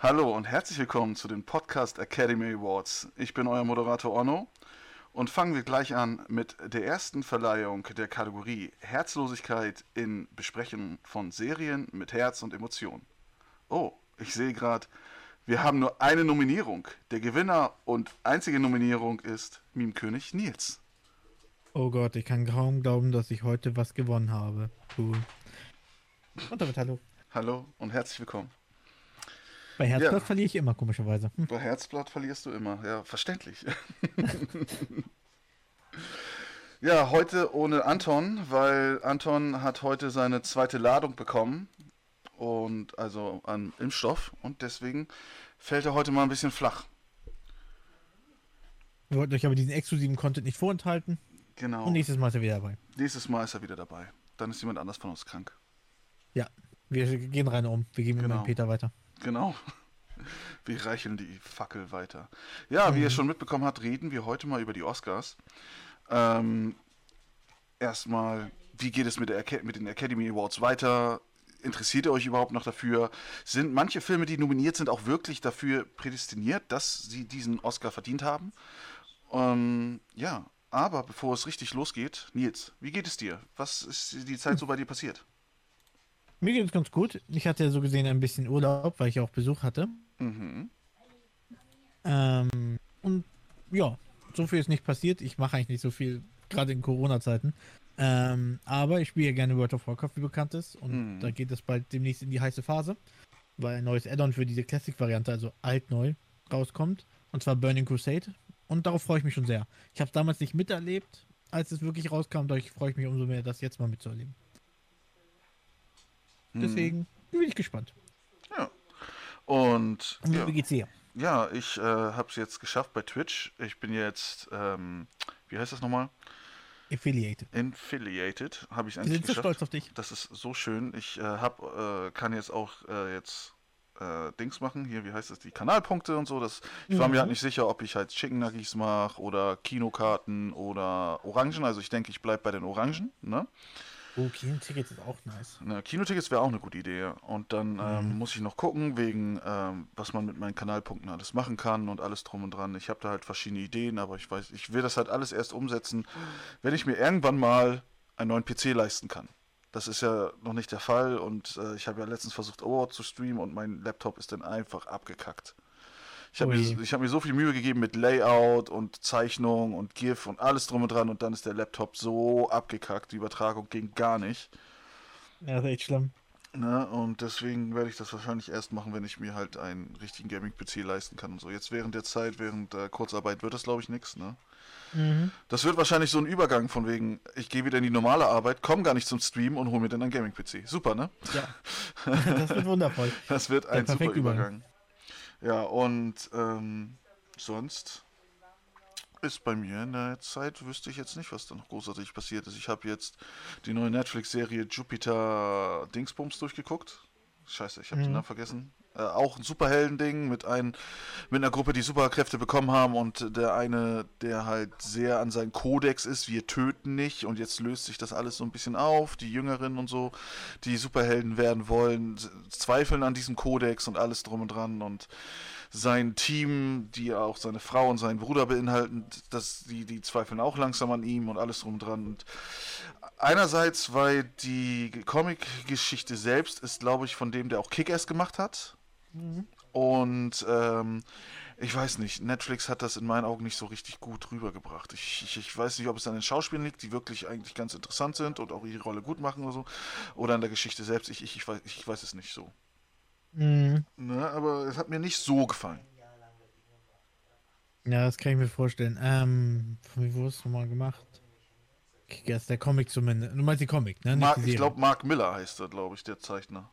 Hallo und herzlich willkommen zu den Podcast Academy Awards. Ich bin euer Moderator Onno und fangen wir gleich an mit der ersten Verleihung der Kategorie Herzlosigkeit in Besprechen von Serien mit Herz und Emotion. Oh, ich sehe gerade, wir haben nur eine Nominierung. Der Gewinner und einzige Nominierung ist Meme-König Nils. Oh Gott, ich kann kaum glauben, dass ich heute was gewonnen habe. Cool. Und damit hallo. Hallo und herzlich willkommen. Bei Herzblatt ja. verliere ich immer, komischerweise. Hm. Bei Herzblatt verlierst du immer, ja, verständlich. ja, heute ohne Anton, weil Anton hat heute seine zweite Ladung bekommen und also an Impfstoff und deswegen fällt er heute mal ein bisschen flach. Wir wollten euch aber diesen exklusiven Content nicht vorenthalten. Genau. Und nächstes Mal ist er wieder dabei. Nächstes Mal ist er wieder dabei. Dann ist jemand anders von uns krank. Ja, wir gehen rein um. Wir geben genau. mit Peter weiter. Genau. Wir reichen die Fackel weiter. Ja, wie ihr mhm. schon mitbekommen habt, reden wir heute mal über die Oscars. Ähm, erstmal, wie geht es mit, mit den Academy Awards weiter? Interessiert ihr euch überhaupt noch dafür? Sind manche Filme, die nominiert sind, auch wirklich dafür prädestiniert, dass sie diesen Oscar verdient haben? Ähm, ja, aber bevor es richtig losgeht, Nils, wie geht es dir? Was ist die Zeit so bei dir passiert? Mir geht es ganz gut. Ich hatte ja so gesehen ein bisschen Urlaub, weil ich auch Besuch hatte. Mhm. Ähm, und ja, so viel ist nicht passiert. Ich mache eigentlich nicht so viel, gerade in Corona-Zeiten. Ähm, aber ich spiele ja gerne World of Warcraft, wie bekannt ist. Und mhm. da geht es bald demnächst in die heiße Phase, weil ein neues Add-on für diese Classic-Variante, also alt-neu, rauskommt. Und zwar Burning Crusade. Und darauf freue ich mich schon sehr. Ich habe es damals nicht miterlebt, als es wirklich rauskam. Dadurch freue ich mich umso mehr, das jetzt mal mitzuerleben. Mhm. Deswegen bin ich gespannt. Ja. Und, Und ja. wie geht's dir? Ja, ich äh, habe es jetzt geschafft bei Twitch. Ich bin jetzt, ähm, wie heißt das nochmal? Affiliated. Affiliated habe ich eigentlich sind so stolz auf dich. Das ist so schön. Ich äh, hab, äh, kann jetzt auch äh, jetzt äh, Dings machen. Hier, wie heißt das? Die Kanalpunkte und so. Das, ich war mhm. mir halt nicht sicher, ob ich halt Chicken Nuggets mache oder Kinokarten oder Orangen. Also ich denke, ich bleibe bei den Orangen. Ne? Oh, Kinotickets ist auch nice. Na, Kinotickets wäre auch eine gute Idee. Und dann mhm. ähm, muss ich noch gucken, wegen ähm, was man mit meinen Kanalpunkten alles machen kann und alles drum und dran. Ich habe da halt verschiedene Ideen, aber ich weiß, ich will das halt alles erst umsetzen, wenn ich mir irgendwann mal einen neuen PC leisten kann. Das ist ja noch nicht der Fall und äh, ich habe ja letztens versucht, Award zu streamen und mein Laptop ist dann einfach abgekackt. Ich habe mir, hab mir so viel Mühe gegeben mit Layout und Zeichnung und GIF und alles drum und dran und dann ist der Laptop so abgekackt, die Übertragung ging gar nicht. Ja, das ist echt schlimm. Ne, und deswegen werde ich das wahrscheinlich erst machen, wenn ich mir halt einen richtigen Gaming-PC leisten kann und so. Jetzt während der Zeit, während der Kurzarbeit wird das glaube ich nichts, ne? Mhm. Das wird wahrscheinlich so ein Übergang von wegen, ich gehe wieder in die normale Arbeit, komme gar nicht zum Stream und hole mir dann einen Gaming-PC. Super, ne? Ja. das wird wundervoll. Das wird ein super Übergang. Übergang. Ja, und ähm, sonst ist bei mir in der Zeit, wüsste ich jetzt nicht, was da noch großartig passiert ist. Ich habe jetzt die neue Netflix-Serie Jupiter Dingsbums durchgeguckt. Scheiße, ich habe mhm. den Namen vergessen. Äh, auch ein Superhelden-Ding mit, ein, mit einer Gruppe, die Superkräfte bekommen haben und der eine, der halt sehr an seinen Kodex ist, wir töten nicht und jetzt löst sich das alles so ein bisschen auf. Die Jüngeren und so, die Superhelden werden wollen, zweifeln an diesem Kodex und alles drum und dran und sein Team, die auch seine Frau und seinen Bruder beinhalten, das, die, die zweifeln auch langsam an ihm und alles drum und dran. Und einerseits, weil die Comic-Geschichte selbst ist, glaube ich, von dem, der auch Kick-Ass gemacht hat. Mhm. Und ähm, ich weiß nicht, Netflix hat das in meinen Augen nicht so richtig gut rübergebracht. Ich, ich, ich, weiß nicht, ob es an den Schauspielern liegt, die wirklich eigentlich ganz interessant sind und auch ihre Rolle gut machen oder so, oder an der Geschichte selbst. Ich, ich, weiß, weiß es nicht so. Mhm. Ne, aber es hat mir nicht so gefallen. Ja, das kann ich mir vorstellen. Ähm, wie wurde es nochmal gemacht? Kickers, der Comic zumindest. Du meinst die Comic, ne? Mark, ich glaube, Mark Miller heißt er, glaube ich, der Zeichner.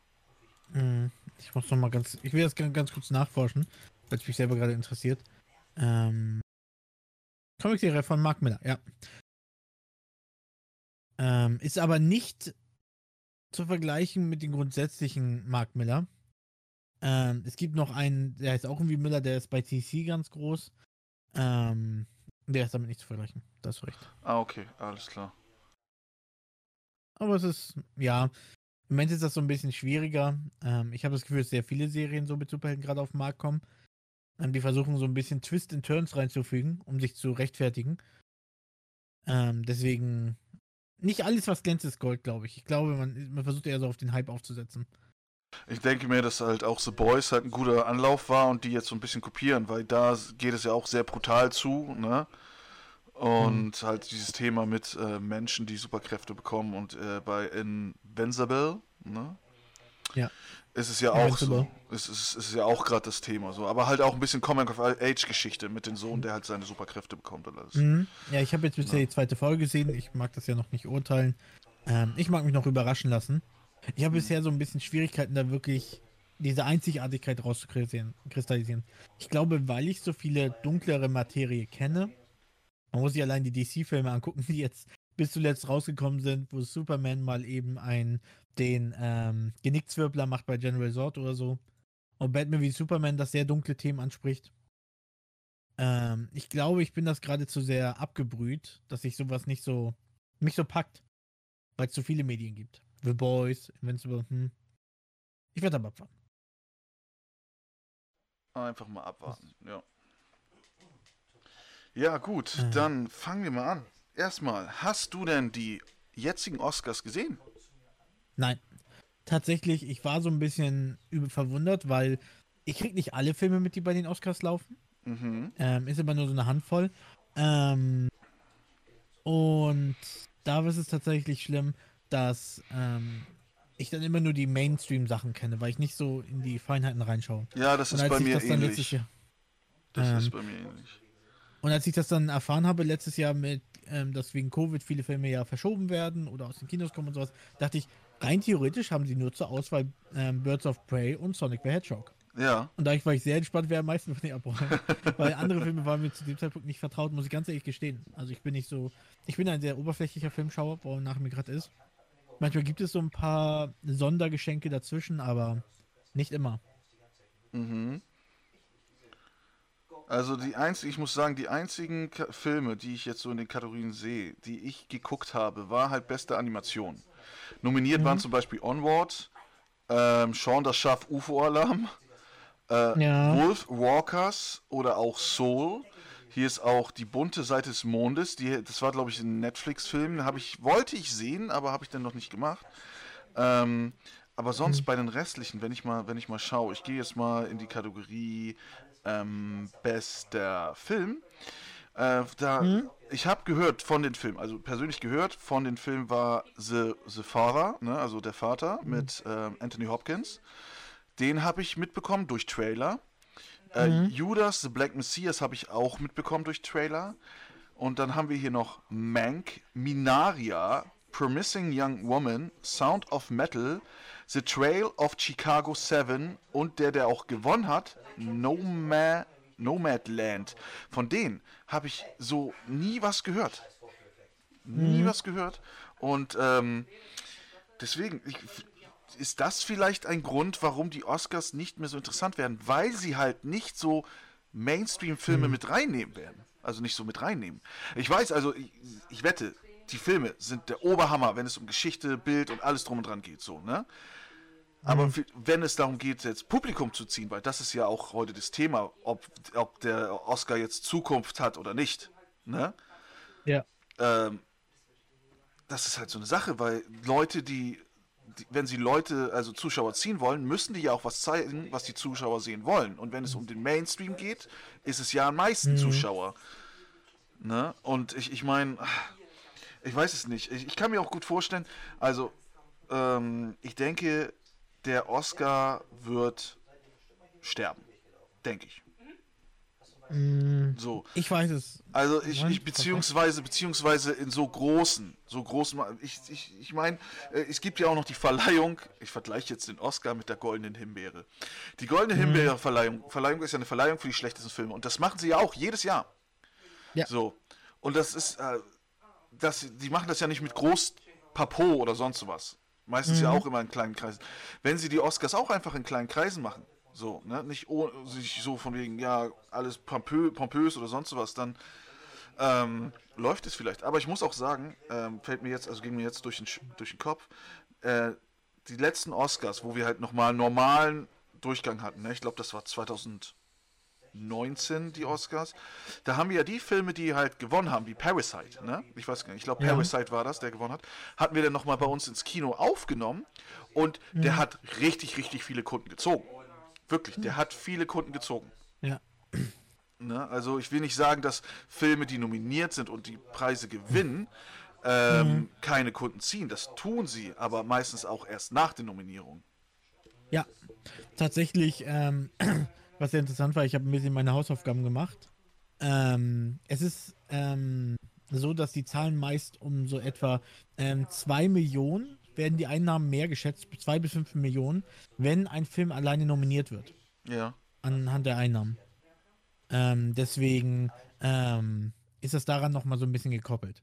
Mhm. Ich muss noch mal ganz, ich will das ganz kurz nachforschen, weil es mich selber gerade interessiert. Ähm, Comic-Serie von Mark Miller, ja. Ähm, ist aber nicht zu vergleichen mit den grundsätzlichen Mark Miller. Ähm, es gibt noch einen, der heißt auch irgendwie Miller, der ist bei TC ganz groß. Ähm, der ist damit nicht zu vergleichen. Das ist recht. Ah, okay, alles klar. Aber es ist, ja, Im Moment ist das so ein bisschen schwieriger. Ähm, ich habe das Gefühl, dass sehr viele Serien so mit Superhelden gerade auf den Markt kommen. Ähm, die versuchen so ein bisschen Twist and Turns reinzufügen, um sich zu rechtfertigen. Ähm, deswegen nicht alles, was glänzt, ist Gold, glaube ich. Ich glaube, man, man versucht eher so auf den Hype aufzusetzen. Ich denke mir, dass halt auch The Boys halt ein guter Anlauf war und die jetzt so ein bisschen kopieren, weil da geht es ja auch sehr brutal zu, ne? Und mhm. halt dieses Thema mit äh, Menschen, die Superkräfte bekommen und äh, bei Invincible, ne? Ja. Ist es ja auch so. Ist, ist, ist ja auch gerade das Thema so. Aber halt auch ein bisschen Comic of Age-Geschichte mit dem Sohn, der halt seine Superkräfte bekommt und alles. Mhm. Ja, ich habe jetzt bisher ja. die zweite Folge gesehen. Ich mag das ja noch nicht urteilen. Ähm, ich mag mich noch überraschen lassen. Ich habe mhm. bisher so ein bisschen Schwierigkeiten, da wirklich diese Einzigartigkeit rauszukristallisieren. Ich glaube, weil ich so viele dunklere Materie kenne, man muss sich allein die DC-Filme angucken, die jetzt bis zuletzt rausgekommen sind, wo Superman mal eben ein, den ähm, Genickzwirbler macht bei General Zod oder so. Und Batman wie Superman das sehr dunkle Themen anspricht. Ähm, ich glaube, ich bin das gerade zu sehr abgebrüht, dass sich sowas nicht so, mich so packt. Weil es zu viele Medien gibt. The Boys, Invincible, hm. Ich werde aber abwarten. Einfach mal abwarten, ja. Ja, gut, äh. dann fangen wir mal an. Erstmal, hast du denn die jetzigen Oscars gesehen? Nein. Tatsächlich, ich war so ein bisschen verwundert, weil ich krieg nicht alle Filme mit, die bei den Oscars laufen. Mhm. Ähm, ist aber nur so eine Handvoll. Ähm, und da ist es tatsächlich schlimm, dass ähm, ich dann immer nur die Mainstream-Sachen kenne, weil ich nicht so in die Feinheiten reinschaue. Ja, das ist bei mir ähnlich. Jahr, das ähm, ist bei mir ähnlich. Und als ich das dann erfahren habe letztes Jahr mit, ähm, dass wegen Covid viele Filme ja verschoben werden oder aus den Kinos kommen und sowas, dachte ich, rein theoretisch haben sie nur zur Auswahl ähm, Birds of Prey und Sonic the Hedgehog. Ja. Und da war ich sehr gespannt, wer am meisten von den abräumt. Weil andere Filme waren mir zu dem Zeitpunkt nicht vertraut, muss ich ganz ehrlich gestehen. Also ich bin nicht so, ich bin ein sehr oberflächlicher Filmschauer, wo nach mir gerade ist. Manchmal gibt es so ein paar Sondergeschenke dazwischen, aber nicht immer. Mhm. Also die einzigen, ich muss sagen, die einzigen Ka Filme, die ich jetzt so in den Kategorien sehe, die ich geguckt habe, war halt beste Animation. Nominiert mhm. waren zum Beispiel Onward, ähm, Sean das Schaf UFO-Alarm, äh, ja. Wolf Walkers oder auch Soul. Hier ist auch die bunte Seite des Mondes. Die, das war, glaube ich, ein Netflix-Film. Habe ich, wollte ich sehen, aber habe ich dann noch nicht gemacht. Ähm, aber sonst mhm. bei den restlichen, wenn ich mal, wenn ich mal schaue, ich gehe jetzt mal in die Kategorie ähm, bester Film. Äh, da, mhm. Ich habe gehört von den Filmen, also persönlich gehört von den Filmen war The, The Father, ne, also der Vater mhm. mit äh, Anthony Hopkins. Den habe ich mitbekommen durch Trailer. Äh, mhm. Judas, The Black Messias habe ich auch mitbekommen durch Trailer. Und dann haben wir hier noch Mank, Minaria, Promising Young Woman, Sound of Metal, The Trail of Chicago 7 und der, der auch gewonnen hat, Nomad, Nomadland. Von denen habe ich so nie was gehört. Nie mhm. was gehört. Und ähm, deswegen, ich, ist das vielleicht ein Grund, warum die Oscars nicht mehr so interessant werden? Weil sie halt nicht so Mainstream-Filme mhm. mit reinnehmen werden. Also nicht so mit reinnehmen. Ich weiß, also ich, ich, wette, die Filme sind der Oberhammer, wenn es um Geschichte, Bild und alles drum und dran geht, so, ne? Aber mhm. wenn es darum geht, jetzt Publikum zu ziehen, weil das ist ja auch heute das Thema, ob, ob der Oscar jetzt Zukunft hat oder nicht. Ne? Ja. Ähm, das ist halt so eine Sache, weil Leute, die, die, wenn sie Leute, also Zuschauer ziehen wollen, müssen die ja auch was zeigen, was die Zuschauer sehen wollen. Und wenn es um den Mainstream geht, ist es ja am meisten mhm. Zuschauer. Ne? Und ich, ich meine, ich weiß es nicht. Ich, ich kann mir auch gut vorstellen, also ähm, ich denke, der Oscar wird sterben. Denke ich. Mm, so. Ich weiß es. Also ich, ich beziehungsweise beziehungsweise in so großen, so großen. Ich, ich, ich meine, äh, es gibt ja auch noch die Verleihung. Ich vergleiche jetzt den Oscar mit der goldenen Himbeere. Die goldene mhm. Himbeere Verleihung, Verleihung ist ja eine Verleihung für die schlechtesten Filme und das machen sie ja auch jedes Jahr. Ja. So und das ist, äh, das, die machen das ja nicht mit groß Papo oder sonst was. Meistens mhm. ja auch immer in kleinen Kreisen. Wenn sie die Oscars auch einfach in kleinen Kreisen machen, so, ne, nicht oh, sich so von wegen, ja, alles pompö, pompös oder sonst was, dann ähm, läuft es vielleicht. Aber ich muss auch sagen, ähm, fällt mir jetzt, also ging mir jetzt durch den, durch den Kopf, äh, die letzten Oscars, wo wir halt nochmal normalen Durchgang hatten, ne? ich glaube, das war 2019 die Oscars, da haben wir ja die Filme, die halt gewonnen haben, wie Parasite, ne? Ich weiß gar nicht, ich glaube, Parasite ja. war das, der gewonnen hat, hatten wir dann nochmal bei uns ins Kino aufgenommen und mhm. der hat richtig, richtig viele Kunden gezogen. Wirklich, der hat viele Kunden gezogen. Ja. Ne? Also ich will nicht sagen, dass Filme, die nominiert sind und die Preise gewinnen, ähm, mhm. keine Kunden ziehen. Das tun sie, aber meistens auch erst nach den Nominierungen. Ja, tatsächlich, ähm, was sehr interessant war, ich habe ein bisschen meine Hausaufgaben gemacht. Ähm, es ist ähm, so, dass die Zahlen meist um so etwa 2 ähm, Millionen werden die Einnahmen mehr geschätzt, 2 bis 5 Millionen, wenn ein Film alleine nominiert wird. Ja. Anhand der Einnahmen. Ähm, deswegen ähm, ist das daran nochmal so ein bisschen gekoppelt.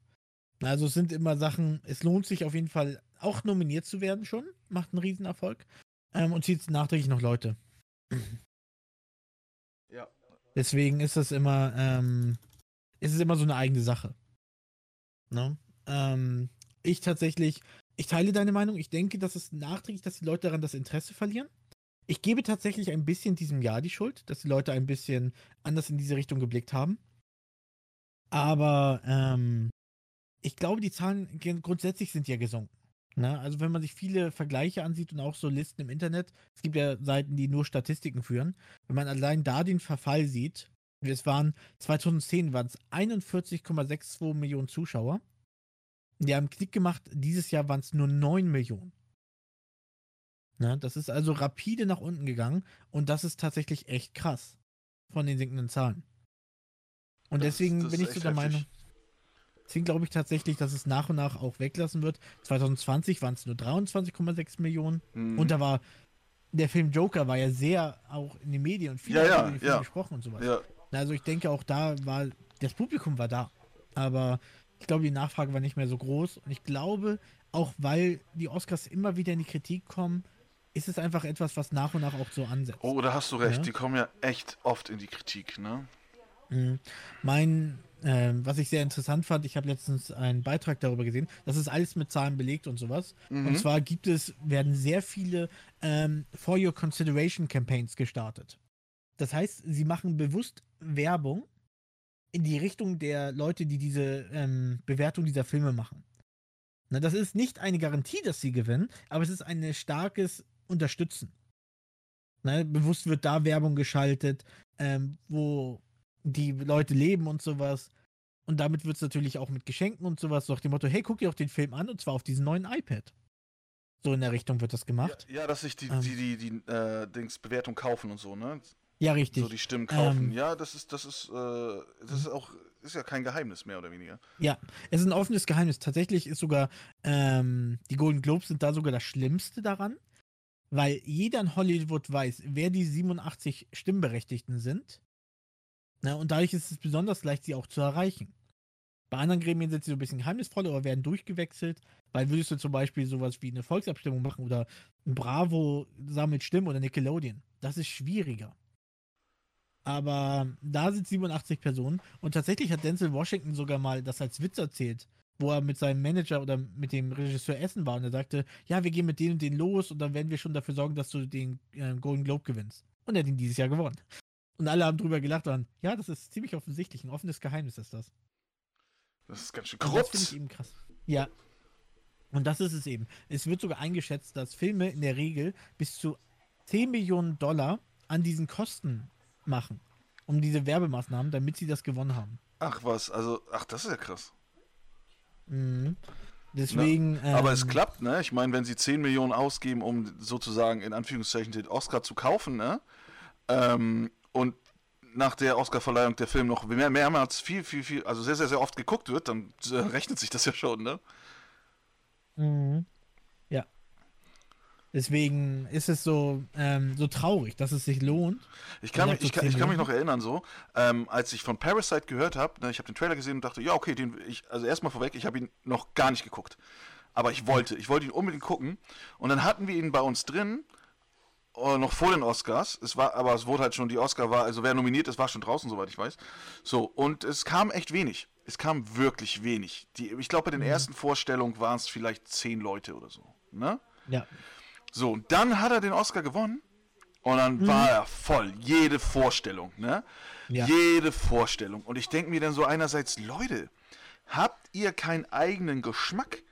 Also es sind immer Sachen, es lohnt sich auf jeden Fall auch nominiert zu werden schon, macht einen Riesenerfolg ähm, und zieht nachträglich noch Leute. Deswegen ist das immer, ähm, ist es immer so eine eigene Sache. Ne? Ähm, ich tatsächlich, ich teile deine Meinung. Ich denke, dass es nachträglich, dass die Leute daran das Interesse verlieren. Ich gebe tatsächlich ein bisschen diesem Jahr die Schuld, dass die Leute ein bisschen anders in diese Richtung geblickt haben. Aber ähm, ich glaube, die Zahlen grundsätzlich sind ja gesunken. Ne? Also wenn man sich viele Vergleiche ansieht und auch so Listen im Internet, es gibt ja Seiten, die nur Statistiken führen, wenn man allein da den Verfall sieht, es waren 2010 waren es 41,62 Millionen Zuschauer. Die haben Klick gemacht, dieses Jahr waren es nur 9 Millionen. Ne? Das ist also rapide nach unten gegangen und das ist tatsächlich echt krass von den sinkenden Zahlen. Und das, deswegen das bin ich so der heftig. Meinung, deswegen glaube ich tatsächlich, dass es nach und nach auch weglassen wird. 2020 waren es nur 23,6 Millionen mhm. und da war der Film Joker war ja sehr auch in den Medien und viele ja, ja, über den Film ja. gesprochen und sowas. Ja. Also ich denke auch da war, das Publikum war da. Aber ich glaube, die Nachfrage war nicht mehr so groß. Und ich glaube, auch weil die Oscars immer wieder in die Kritik kommen, ist es einfach etwas, was nach und nach auch so ansetzt. Oh, da hast du recht. Ja? Die kommen ja echt oft in die Kritik, ne? Mhm. Mein, äh, was ich sehr interessant fand, ich habe letztens einen Beitrag darüber gesehen, das ist alles mit Zahlen belegt und sowas. Mhm. Und zwar gibt es, werden sehr viele ähm, For Your Consideration Campaigns gestartet. Das heißt, sie machen bewusst Werbung in die Richtung der Leute, die diese ähm, Bewertung dieser Filme machen. Na, das ist nicht eine Garantie, dass sie gewinnen, aber es ist ein starkes unterstützen. Ne, bewusst wird da Werbung geschaltet, ähm, wo die Leute leben und sowas. Und damit wird es natürlich auch mit Geschenken und sowas, so nach dem Motto, hey, guck dir auch den Film an und zwar auf diesem neuen iPad. So in der Richtung wird das gemacht. Ja, ja dass sich die, ähm, die, die, die äh, Dings Bewertung kaufen und so, ne? Ja, richtig. So die Stimmen kaufen. Ähm, ja, das ist, das ist, äh, das ist auch, ist ja kein Geheimnis mehr oder weniger. Ja, es ist ein offenes Geheimnis. Tatsächlich ist sogar, ähm, die Golden Globes sind da sogar das Schlimmste daran, weil jeder in Hollywood weiß, wer die 87 Stimmberechtigten sind. Na, und dadurch ist es besonders leicht, sie auch zu erreichen. Bei anderen Gremien sind sie so ein bisschen geheimnisvoll oder werden durchgewechselt, weil würdest du zum Beispiel sowas wie eine Volksabstimmung machen oder ein Bravo sammelt Stimmen oder Nickelodeon. Das ist schwieriger. Aber da sind 87 Personen und tatsächlich hat Denzel Washington sogar mal das als Witz erzählt, wo er mit seinem Manager oder mit dem Regisseur essen war und er sagte, ja, wir gehen mit denen und denen los und dann werden wir schon dafür sorgen, dass du den äh, Golden Globe gewinnst. Und er hat ihn dieses Jahr gewonnen. Und alle haben drüber gelacht und ja, das ist ziemlich offensichtlich. Ein offenes Geheimnis ist das. Das ist ganz schön krass. Das finde ich eben krass. Ja. Und das ist es eben. Es wird sogar eingeschätzt, dass Filme in der Regel bis zu 10 Millionen Dollar an diesen Kosten machen. Um diese Werbemaßnahmen, damit sie das gewonnen haben. Ach was, also, ach, das ist ja krass. Mhm. Deswegen. Na, aber ähm, es klappt, ne? Ich meine, wenn sie 10 Millionen ausgeben, um sozusagen in Anführungszeichen den Oscar zu kaufen, ne? Ähm, und nach der Oscarverleihung der Film noch mehr, mehrmals viel, viel, viel, also sehr, sehr, sehr oft geguckt wird, dann äh, rechnet sich das ja schon, ne? Mhm. Deswegen ist es so, ähm, so traurig, dass es sich lohnt. Ich kann, mich, ich, kann, ich kann mich noch erinnern, so, ähm, als ich von Parasite gehört habe, ne, ich habe den Trailer gesehen und dachte, ja, okay, den, ich, also erstmal vorweg, ich habe ihn noch gar nicht geguckt. Aber ich wollte, ich wollte ihn unbedingt gucken. Und dann hatten wir ihn bei uns drin, noch vor den Oscars. Es war, aber es wurde halt schon, die Oscar war, also wer nominiert ist, war schon draußen, soweit ich weiß. So, und es kam echt wenig. Es kam wirklich wenig. Die, ich glaube, bei den mhm. ersten Vorstellungen waren es vielleicht zehn Leute oder so. Ne? Ja. So, und dann hat er den Oscar gewonnen. Und dann mhm. war er voll. Jede Vorstellung, ne? Ja. Jede Vorstellung. Und ich denke mir dann so einerseits, Leute, habt ihr keinen eigenen Geschmack?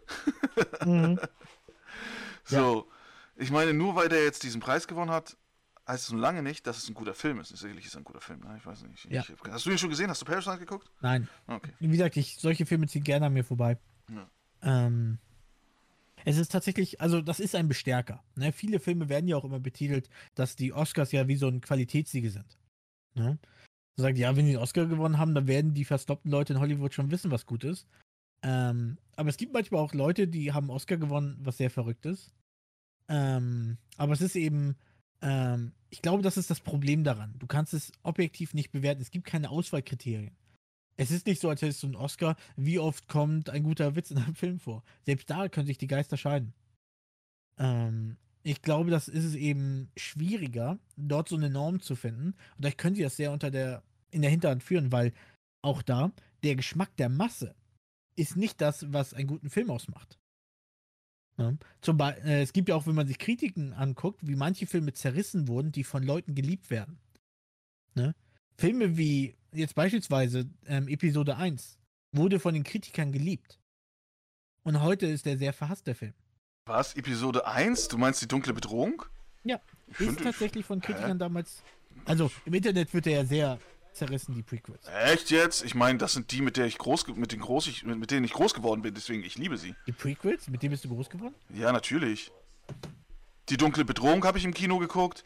mhm. So, ja. Ich meine, nur weil der jetzt diesen Preis gewonnen hat, heißt es noch lange nicht, dass es ein guter Film ist. Sicherlich ist es ein guter Film. Ne? Ich weiß nicht. Ja. Ich, hast du ihn schon gesehen? Hast du Parasite geguckt? Nein. Okay. Wie gesagt, ich, solche Filme ziehen gerne an mir vorbei. Ja. Ähm, es ist tatsächlich, also das ist ein Bestärker. Ne? Viele Filme werden ja auch immer betitelt, dass die Oscars ja wie so ein Qualitätssiege sind. Ne? sagt, ja, wenn sie den Oscar gewonnen haben, dann werden die verstoppten Leute in Hollywood schon wissen, was gut ist. Ähm, aber es gibt manchmal auch Leute, die haben Oscar gewonnen, was sehr verrückt ist. Ähm, aber es ist eben, ähm, ich glaube, das ist das Problem daran. Du kannst es objektiv nicht bewerten. Es gibt keine Auswahlkriterien. Es ist nicht so, als hättest du einen Oscar. Wie oft kommt ein guter Witz in einem Film vor? Selbst da können sich die Geister scheiden. Ähm, ich glaube, das ist es eben schwieriger, dort so eine Norm zu finden. Und vielleicht können sie das sehr unter der, in der Hinterhand führen, weil auch da der Geschmack der Masse ist nicht das, was einen guten Film ausmacht. Ja. Zum Beispiel, äh, es gibt ja auch, wenn man sich Kritiken anguckt, wie manche Filme zerrissen wurden, die von Leuten geliebt werden. Ne? Filme wie jetzt beispielsweise ähm, Episode 1 wurde von den Kritikern geliebt. Und heute ist der sehr verhasst, der Film. Was? Episode 1? Du meinst die dunkle Bedrohung? Ja, ich ist tatsächlich von Kritikern Hä? damals. Also im Internet wird er ja sehr zerrissen, die Prequels. Echt jetzt? Ich meine, das sind die, mit der ich groß mit den groß ich, mit denen ich groß geworden bin, deswegen ich liebe sie. Die Prequels? Mit denen bist du groß geworden? Ja, natürlich. Die dunkle Bedrohung habe ich im Kino geguckt.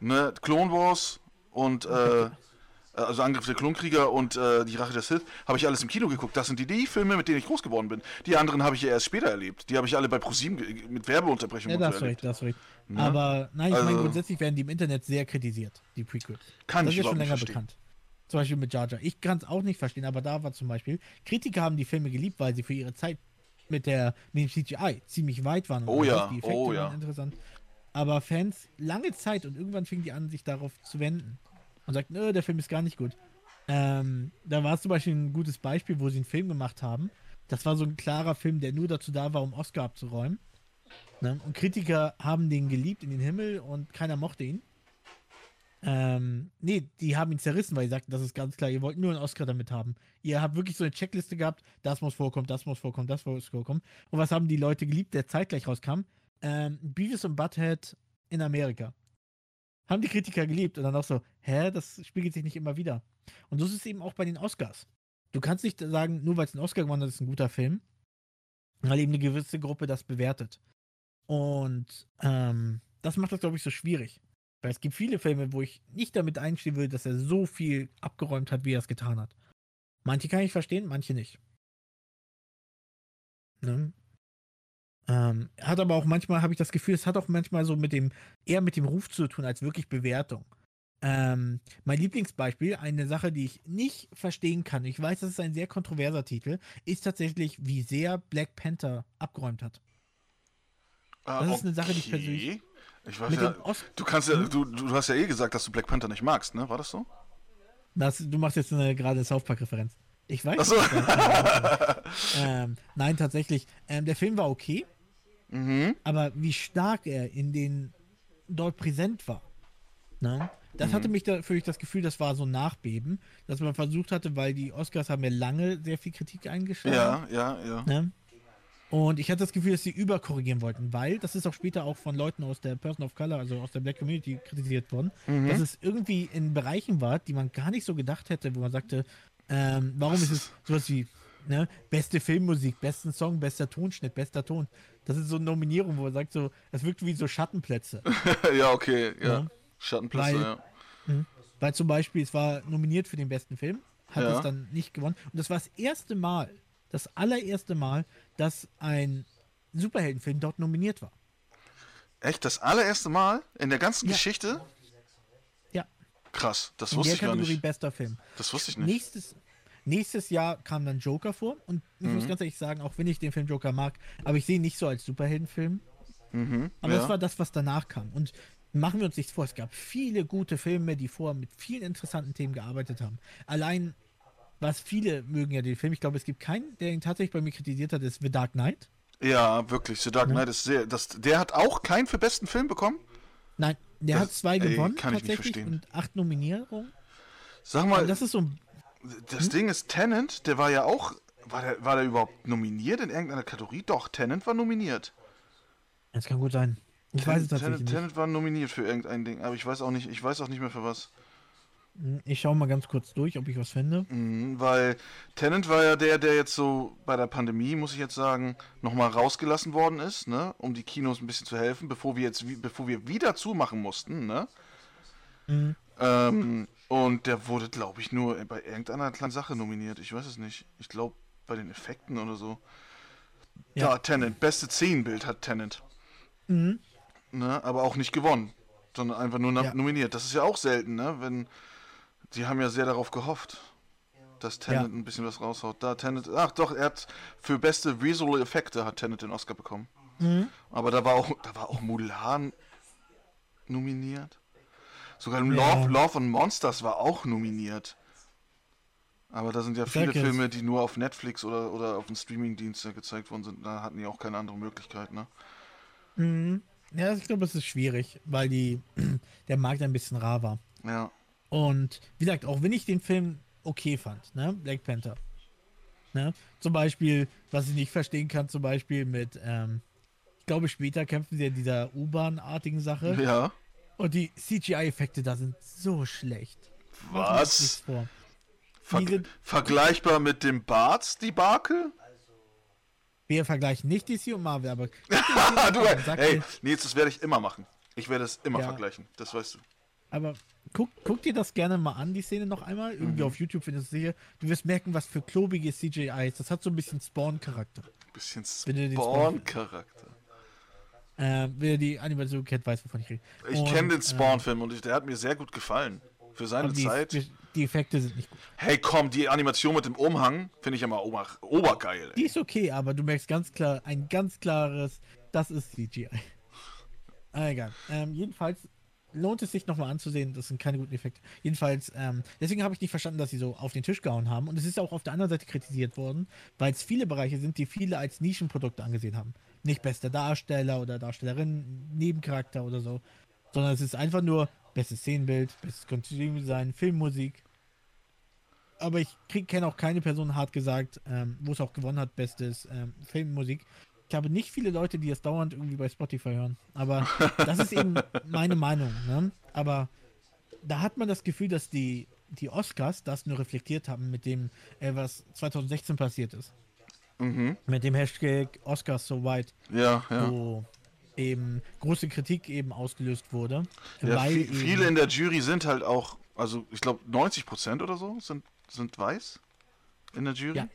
Ne, Clone Wars und äh, also Angriff der Klonkrieger und äh, die Rache der Sith, habe ich alles im Kino geguckt. Das sind die, die Filme, mit denen ich groß geworden bin. Die anderen habe ich ja erst später erlebt. Die habe ich alle bei ProSieben mit Werbeunterbrechungen ja, das so erlebt. Das recht. Ja? Aber nein, ich also, meine, grundsätzlich werden die im Internet sehr kritisiert, die Prequels. Kann das ich ist schon länger bekannt. Zum Beispiel mit Jar Jar. Ich kann es auch nicht verstehen, aber da war zum Beispiel, Kritiker haben die Filme geliebt, weil sie für ihre Zeit mit der mit dem CGI ziemlich weit waren. oh ja, die Effekte oh ja. interessant. Aber Fans lange Zeit und irgendwann fingen die an, sich darauf zu wenden. Und sagten, nö, der Film ist gar nicht gut. Ähm, da war es zum Beispiel ein gutes Beispiel, wo sie einen Film gemacht haben. Das war so ein klarer Film, der nur dazu da war, um Oscar abzuräumen. Ne? Und Kritiker haben den geliebt in den Himmel und keiner mochte ihn. Ähm, nee, die haben ihn zerrissen, weil sie sagten, das ist ganz klar, ihr wollt nur einen Oscar damit haben. Ihr habt wirklich so eine Checkliste gehabt, das muss vorkommen, das muss vorkommen, das muss vorkommen. Und was haben die Leute geliebt, der zeitgleich rauskam? Ähm, Beavis und Butthead in Amerika. Haben die Kritiker geliebt und dann auch so, hä, das spiegelt sich nicht immer wieder. Und so ist es eben auch bei den Oscars. Du kannst nicht sagen, nur weil es einen Oscar gewonnen hat, ist ein guter Film, weil eben eine gewisse Gruppe das bewertet. Und ähm, das macht das, glaube ich, so schwierig. Weil es gibt viele Filme, wo ich nicht damit einstehen will, dass er so viel abgeräumt hat, wie er es getan hat. Manche kann ich verstehen, manche nicht. Ne? Ähm, hat aber auch manchmal, habe ich das Gefühl, es hat auch manchmal so mit dem, eher mit dem Ruf zu tun, als wirklich Bewertung. Ähm, mein Lieblingsbeispiel, eine Sache, die ich nicht verstehen kann, ich weiß, das ist ein sehr kontroverser Titel, ist tatsächlich, wie sehr Black Panther abgeräumt hat. Ah, das okay. ist eine Sache, die ich persönlich. Ich weiß ja, du kannst ja, hm? du, du hast ja eh gesagt, dass du Black Panther nicht magst, ne? War das so? Das, du machst jetzt eine gerade South Park-Referenz. Ich weiß. Ach so. ähm, nein, tatsächlich. Ähm, der Film war okay. Mhm. Aber wie stark er in den dort präsent war. Ne? Das mhm. hatte mich dafür das Gefühl, das war so ein Nachbeben, dass man versucht hatte, weil die Oscars haben ja lange sehr viel Kritik eingeschlagen. Ja, ja, ja. Ne? Und ich hatte das Gefühl, dass sie überkorrigieren wollten, weil das ist auch später auch von Leuten aus der Person of Color, also aus der Black Community, kritisiert worden, mhm. dass es irgendwie in Bereichen war, die man gar nicht so gedacht hätte, wo man sagte, ähm, warum ist es sowas wie ne, beste Filmmusik, besten Song, bester Tonschnitt, bester Ton. Das ist so eine Nominierung, wo man sagt so, das wirkt wie so Schattenplätze. ja, okay, ja. ja. Schattenplätze, weil, ja. Mh, weil zum Beispiel, es war nominiert für den besten Film, hat ja. es dann nicht gewonnen. Und das war das erste Mal, das allererste Mal, dass ein Superheldenfilm dort nominiert war. Echt? Das allererste Mal in der ganzen ja. Geschichte? Ja. Krass, das in wusste ich gar nicht. bester Film. Das wusste ich nicht. Nächstes, nächstes Jahr kam dann Joker vor und ich mhm. muss ganz ehrlich sagen, auch wenn ich den Film Joker mag, aber ich sehe ihn nicht so als Superheldenfilm. Mhm, aber ja. das war das, was danach kam. Und machen wir uns nichts vor, es gab viele gute Filme, die vorher mit vielen interessanten Themen gearbeitet haben. Allein, was viele mögen ja den Film, ich glaube, es gibt keinen, der ihn tatsächlich bei mir kritisiert hat, ist The Dark Knight. Ja, wirklich. The Dark Knight ja. ist sehr. Das, der hat auch keinen für besten Film bekommen? Nein, der das, hat zwei ey, gewonnen kann ich nicht verstehen. und acht Nominierungen. Sag mal, das ist so Das hm? Ding ist, Tennant, der war ja auch. War der, war der überhaupt nominiert in irgendeiner Kategorie? Doch, Tennant war nominiert. Das kann gut sein. Ich Ten, weiß es tatsächlich Tenet, nicht. Tenet war nominiert für irgendein Ding, aber ich weiß auch nicht, ich weiß auch nicht mehr für was. Hm, ich schaue mal ganz kurz durch, ob ich was finde. Mhm, weil Tennant war ja der, der jetzt so bei der Pandemie, muss ich jetzt sagen, nochmal rausgelassen worden ist, ne, um die Kinos ein bisschen zu helfen, bevor wir jetzt, bevor wir wieder zumachen mussten, ne. Mhm. Ähm, und der wurde, glaube ich, nur bei irgendeiner kleinen Sache nominiert. Ich weiß es nicht. Ich glaube, bei den Effekten oder so. Ja, ja Tennant. Beste Szenenbild hat Tennant. Mhm. Ne, aber auch nicht gewonnen, sondern einfach nur ja. nominiert. Das ist ja auch selten, ne? Wenn die haben ja sehr darauf gehofft, dass Tenet ja. ein bisschen was raushaut. Da Tenet, ach doch, er hat für beste Visual Effekte hat Tenet den Oscar bekommen. Mhm. Aber da war auch, da war auch Mulan nominiert. Sogar ja. Love, Love and Monsters war auch nominiert. Aber da sind ja viele Filme, die nur auf Netflix oder, oder auf den Streamingdienst gezeigt worden sind. Da hatten die auch keine andere Möglichkeit, ne? Mhm. Ja, ich glaube, es ist schwierig, weil die, der Markt ein bisschen rar war. Ja. Und wie gesagt, auch wenn ich den Film okay fand, ne, Black Panther. Ne? Zum Beispiel, was ich nicht verstehen kann, zum Beispiel mit, ähm, ich glaube, später kämpfen sie in dieser U-Bahn-artigen Sache. Ja. Und die CGI-Effekte da sind so schlecht. Was? Ver sind, vergleichbar mit dem Barts-Debakel? Wir vergleichen nicht DC und Marvel, aber. du, hey, Nils, das werde ich immer machen. Ich werde es immer ja. vergleichen, das weißt du. Aber guck, guck dir das gerne mal an, die Szene noch einmal. Irgendwie mhm. auf YouTube findest du sicher. Du wirst merken, was für klobige CGI ist. Das hat so ein bisschen Spawn-Charakter. Bisschen Spawn-Charakter. Äh, wer die Animation kennt, weiß, wovon ich rede. Ich kenne den Spawn-Film äh, und ich, der hat mir sehr gut gefallen. Für seine die, Zeit. Die Effekte sind nicht gut. Hey, komm, die Animation mit dem Umhang finde ich immer ober, obergeil. Ey. Die ist okay, aber du merkst ganz klar, ein ganz klares, das ist CGI. ah, egal. Ähm, jedenfalls lohnt es sich nochmal anzusehen. Das sind keine guten Effekte. Jedenfalls, ähm, deswegen habe ich nicht verstanden, dass sie so auf den Tisch gehauen haben. Und es ist auch auf der anderen Seite kritisiert worden, weil es viele Bereiche sind, die viele als Nischenprodukte angesehen haben. Nicht bester Darsteller oder Darstellerin, Nebencharakter oder so, sondern es ist einfach nur bestes Szenenbild, bestes Kostüm Design, Filmmusik. Aber ich kenne auch keine Person hart gesagt, ähm, wo es auch gewonnen hat, bestes ähm, Filmmusik ich habe nicht viele Leute, die das dauernd irgendwie bei Spotify hören. Aber das ist eben meine Meinung. Ne? Aber da hat man das Gefühl, dass die, die Oscars das nur reflektiert haben mit dem, äh, was 2016 passiert ist. Mhm. Mit dem Hashtag Oscars so white. Ja, ja. Wo eben große Kritik eben ausgelöst wurde. Ja, viel, viele in der Jury sind halt auch, also ich glaube 90 Prozent oder so sind, sind weiß in der Jury. Ja.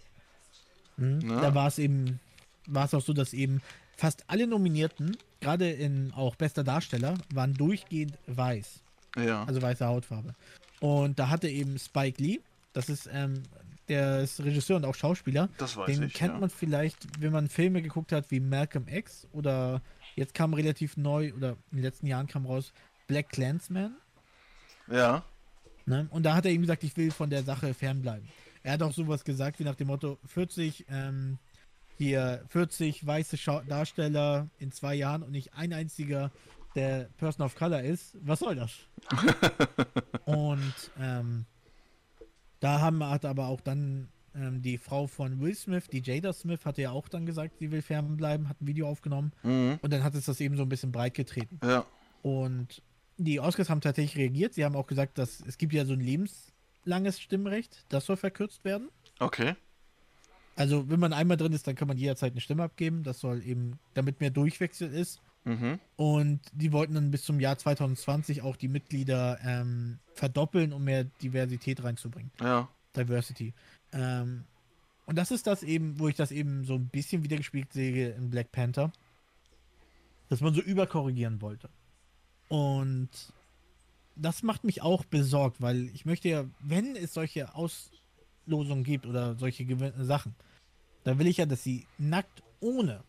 Mhm. Ne? Da war es eben war es auch so, dass eben fast alle Nominierten, gerade in auch bester Darsteller, waren durchgehend weiß. Ja. Also weiße Hautfarbe. Und da hatte eben Spike Lee, das ist ähm, der ist Regisseur und auch Schauspieler. Das weiß Den ich, kennt ja. man vielleicht, wenn man Filme geguckt hat wie Malcolm X oder jetzt kam relativ neu oder in den letzten Jahren kam raus Black Clansman. Ja. Ne? Und da hat er eben gesagt, ich will von der Sache fernbleiben. Er hat auch sowas gesagt wie nach dem Motto 40 ähm, hier 40 weiße Schau Darsteller in zwei Jahren und nicht ein einziger, der Person of Color ist. Was soll das? und ähm, da haben, hat aber auch dann ähm, die Frau von Will Smith, die Jada Smith, hatte ja auch dann gesagt, sie will fernbleiben, hat ein Video aufgenommen mhm. und dann hat es das eben so ein bisschen breit getreten. Ja. Und die Oscars haben tatsächlich reagiert. Sie haben auch gesagt, dass es gibt ja so ein lebenslanges Stimmrecht, das soll verkürzt werden. Okay. Also, wenn man einmal drin ist, dann kann man jederzeit eine Stimme abgeben. Das soll eben, damit mehr Durchwechsel ist. Mhm. Und die wollten dann bis zum Jahr 2020 auch die Mitglieder ähm, verdoppeln, um mehr Diversität reinzubringen. Ja. Diversity. Ähm, und das ist das eben, wo ich das eben so ein bisschen wiedergespielt sehe in Black Panther. Dass man so überkorrigieren wollte. Und das macht mich auch besorgt, weil ich möchte ja, wenn es solche Auslosungen gibt oder solche Sachen, da will ich ja, dass sie nackt ohne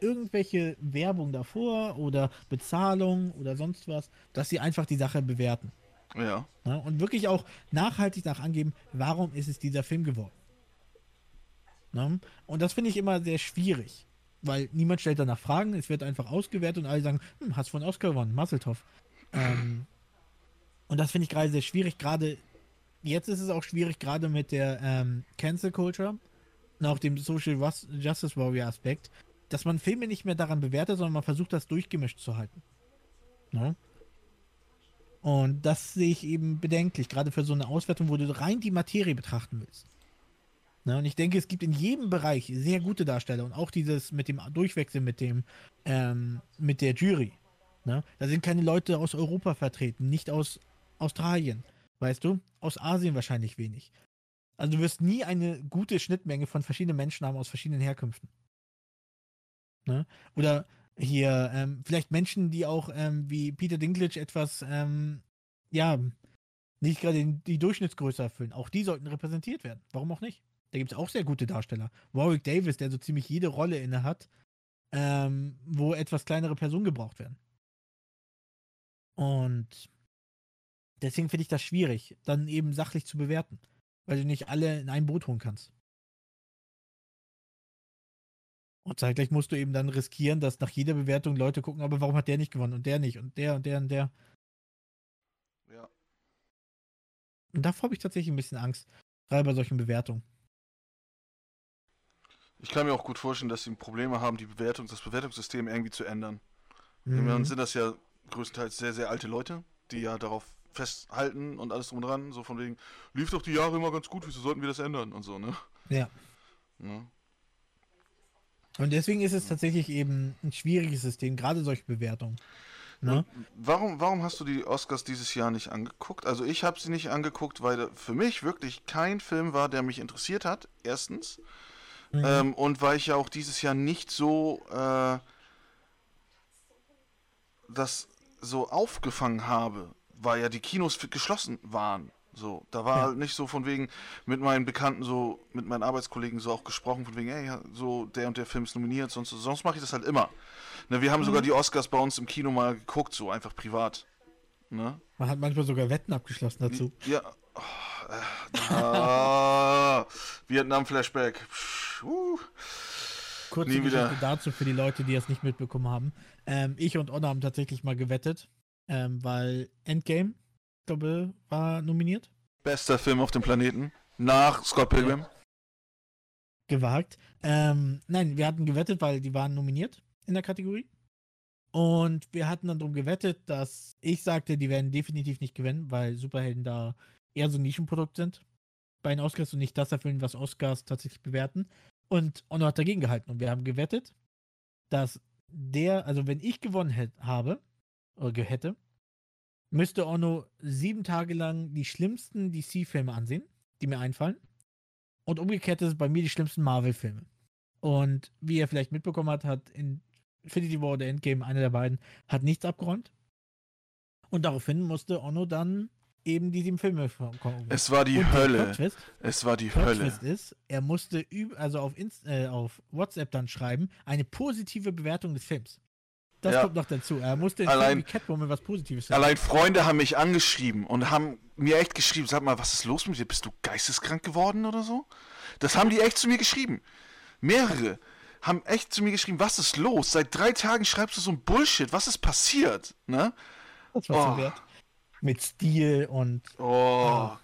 irgendwelche Werbung davor oder Bezahlung oder sonst was, dass sie einfach die Sache bewerten. Ja. ja und wirklich auch nachhaltig nach angeben, warum ist es dieser Film geworden. Ja? Und das finde ich immer sehr schwierig. weil niemand stellt danach Fragen, es wird einfach ausgewertet und alle sagen, hm, hast von Oscar gewonnen, Masseltoff. Ähm, und das finde ich gerade sehr schwierig, gerade jetzt ist es auch schwierig, gerade mit der ähm, Cancel Culture und auch dem Social Justice Warrior Aspekt, dass man Filme nicht mehr daran bewertet, sondern man versucht, das durchgemischt zu halten. Ne? Und das sehe ich eben bedenklich, gerade für so eine Auswertung, wo du rein die Materie betrachten willst. Ne? Und ich denke, es gibt in jedem Bereich sehr gute Darsteller und auch dieses mit dem Durchwechseln mit dem, ähm, mit der Jury. Ne? Da sind keine Leute aus Europa vertreten, nicht aus Australien, weißt du? Aus Asien wahrscheinlich wenig. Also du wirst nie eine gute Schnittmenge von verschiedenen Menschen haben aus verschiedenen Herkünften. Ne? Oder hier ähm, vielleicht Menschen, die auch ähm, wie Peter Dinklage etwas, ähm, ja, nicht gerade die Durchschnittsgröße erfüllen. Auch die sollten repräsentiert werden. Warum auch nicht? Da gibt es auch sehr gute Darsteller. Warwick Davis, der so ziemlich jede Rolle inne hat, ähm, wo etwas kleinere Personen gebraucht werden. Und deswegen finde ich das schwierig, dann eben sachlich zu bewerten, weil du nicht alle in ein Boot holen kannst. Und zeitgleich musst du eben dann riskieren, dass nach jeder Bewertung Leute gucken, aber warum hat der nicht gewonnen und der nicht und der und der und der. Ja. Und davor habe ich tatsächlich ein bisschen Angst, gerade bei solchen Bewertungen. Ich kann mir auch gut vorstellen, dass sie Probleme haben, die Bewertung, das Bewertungssystem irgendwie zu ändern. Mhm. Dann sind das ja größtenteils sehr, sehr alte Leute, die ja darauf festhalten und alles drum und dran, so von wegen, lief doch die Jahre immer ganz gut, wieso sollten wir das ändern und so, ne? Ja. ja. Und deswegen ist es tatsächlich eben ein schwieriges System, gerade solche Bewertungen. Ne? Warum, warum hast du die Oscars dieses Jahr nicht angeguckt? Also ich habe sie nicht angeguckt, weil für mich wirklich kein Film war, der mich interessiert hat, erstens. Mhm. Ähm, und weil ich ja auch dieses Jahr nicht so äh, das so aufgefangen habe, weil ja die Kinos geschlossen waren. So, da war ja. halt nicht so von wegen mit meinen Bekannten, so mit meinen Arbeitskollegen so auch gesprochen, von wegen, ey, so der und der Film ist nominiert, sonst, sonst mache ich das halt immer. Ne, wir haben mhm. sogar die Oscars bei uns im Kino mal geguckt, so einfach privat. Ne? Man hat manchmal sogar Wetten abgeschlossen dazu. Ja. Oh, äh, ah, Vietnam-Flashback. Uh. Kurze Nie Geschichte wieder. dazu für die Leute, die es nicht mitbekommen haben. Ähm, ich und Onna haben tatsächlich mal gewettet, ähm, weil Endgame glaube, war nominiert. Bester Film auf dem Planeten. Nach Scott Pilgrim. Ja. Gewagt. Ähm, nein, wir hatten gewettet, weil die waren nominiert in der Kategorie. Und wir hatten dann darum gewettet, dass ich sagte, die werden definitiv nicht gewinnen, weil Superhelden da eher so ein Nischenprodukt sind bei den Oscars und nicht das erfüllen, was Oscars tatsächlich bewerten. Und Ono hat dagegen gehalten. Und wir haben gewettet, dass der, also wenn ich gewonnen hätte, habe, oder hätte, müsste Ono sieben Tage lang die schlimmsten DC-Filme ansehen, die mir einfallen. Und umgekehrt ist es bei mir die schlimmsten Marvel-Filme. Und wie er vielleicht mitbekommen hat, hat Infinity War oder Endgame, einer der beiden, hat nichts abgeräumt. Und daraufhin musste Ono dann eben die sieben Filme kommen. Es war die Und Hölle. Es war die Hölle. Ist, er musste also auf, Inst äh, auf WhatsApp dann schreiben, eine positive Bewertung des Films. Das ja. kommt noch dazu. Er musste in allein, Catwoman was Positives sagen. Allein Freunde haben mich angeschrieben und haben mir echt geschrieben, sag mal, was ist los mit dir? Bist du geisteskrank geworden oder so? Das haben die echt zu mir geschrieben. Mehrere haben echt zu mir geschrieben, was ist los? Seit drei Tagen schreibst du so ein Bullshit. Was ist passiert? Ne? Das war oh. so wert. Mit Stil und. Oh. oh.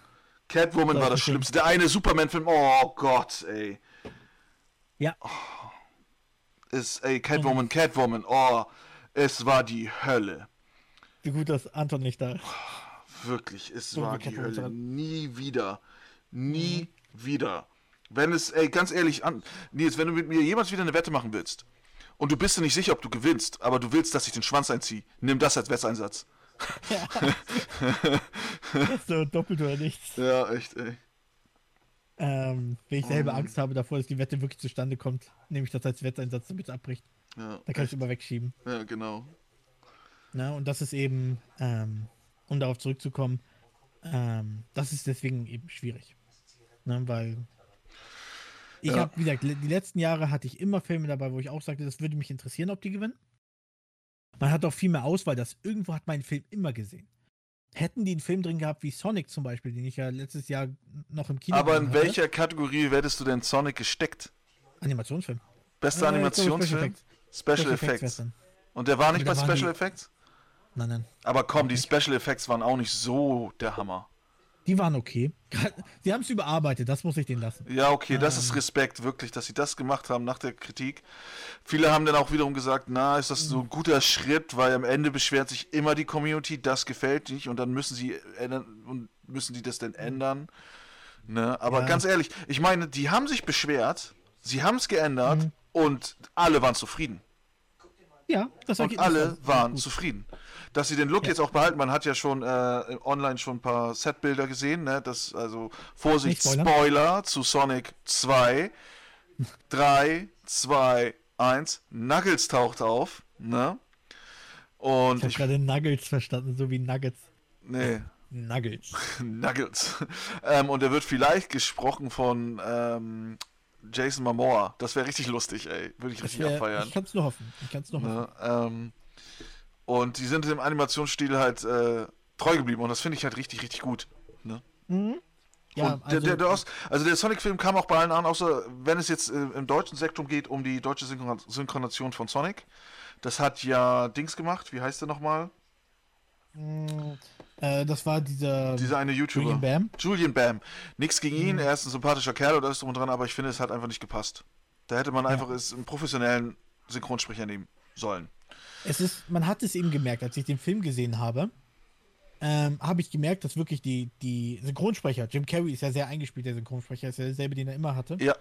Catwoman war das Schlimmste. Der eine Superman-Film. Oh Gott, ey. Ja. Oh. Ist, ey, Catwoman, Catwoman. Oh. Es war die Hölle. Wie gut, dass Anton nicht da ist. Wirklich, es so war die Hölle. Nie wieder. Nie mhm. wieder. Wenn es, ey, ganz ehrlich, an, Nils, wenn du mit mir jemals wieder eine Wette machen willst und du bist dir nicht sicher, ob du gewinnst, aber du willst, dass ich den Schwanz einziehe, nimm das als Wetteinsatz. Ja. so doppelt oder nichts. Ja, echt, ey. Ähm, wenn ich selber oh. Angst habe davor, dass die Wette wirklich zustande kommt, nehme ich das als Wetteinsatz, damit es abbricht. Ja, da kann ich immer wegschieben. Ja, genau. Na, und das ist eben, ähm, um darauf zurückzukommen, ähm, das ist deswegen eben schwierig. Ne, weil ich ja. habe, wie gesagt, die letzten Jahre hatte ich immer Filme dabei, wo ich auch sagte, das würde mich interessieren, ob die gewinnen. Man hat auch viel mehr Auswahl, das irgendwo hat mein Film immer gesehen. Hätten die einen Film drin gehabt wie Sonic zum Beispiel, den ich ja letztes Jahr noch im Kino Aber in welcher Kategorie hättest du denn Sonic gesteckt? Animationsfilm. Bester Äh, Animationsfilm? Special Effects Und der war nicht bei Special die- Effects? Nein, nein. Aber komm, die. Special Effects waren auch nicht so der Hammer. Die waren okay. Sie haben es überarbeitet, das muss ich denen lassen. Ja, okay, das Ähm. ist Respekt, wirklich, dass sie das gemacht haben nach der Kritik. Viele haben dann auch wiederum gesagt, na, ist das so ein guter Schritt, weil am Ende beschwert sich immer die Community, das gefällt nicht und dann müssen sie ändern und müssen die das denn ändern. Ne? Aber Ja. ganz ehrlich, ich meine, die haben sich beschwert, sie haben es geändert Mhm. Und alle waren zufrieden. Ja, das Und alle war waren gut. zufrieden. Dass sie den Look Ja. jetzt auch behalten, man hat ja schon äh, online schon ein paar Setbilder gesehen, ne? Das, also Vorsicht. Spoiler zu Sonic 2. 3, 2, 1, Knuckles taucht auf, ne? Und Ich habe gerade Nuggets verstanden, so wie Nuggets. nee, Nuggets. Knuckles. ähm, und er wird vielleicht gesprochen von ähm, Jason Momoa. Das wäre richtig lustig, ey. Würde ich Das richtig wär, abfeiern. ich kann es nur hoffen. Ich kann es nur hoffen. Ne? Ähm, und die sind dem Animationsstil halt äh, treu geblieben und das finde ich halt richtig, richtig gut. Ne? Mhm. Ja, der, also, der, der, Ost, also der Sonic-Film kam auch bei allen an, außer wenn es jetzt äh, im deutschen Sektor geht um die deutsche Synchron Synchronation von Sonic. Das hat ja Dings gemacht, wie heißt der nochmal? Äh, das war dieser Dieser eine YouTuber. Julian Bam. Julian Bam. Nix gegen ihn, Mhm. er ist ein sympathischer Kerl oder ist drum und dran, aber ich finde, es hat einfach nicht gepasst. Da hätte man Ja. einfach es einen professionellen Synchronsprecher nehmen sollen. Es ist, man hat es eben gemerkt, als ich den Film gesehen habe, ähm, habe ich gemerkt, dass wirklich die, die Synchronsprecher, Jim Carrey ist ja sehr eingespielt, der Synchronsprecher, ist ja derselbe, den er immer hatte. Ja,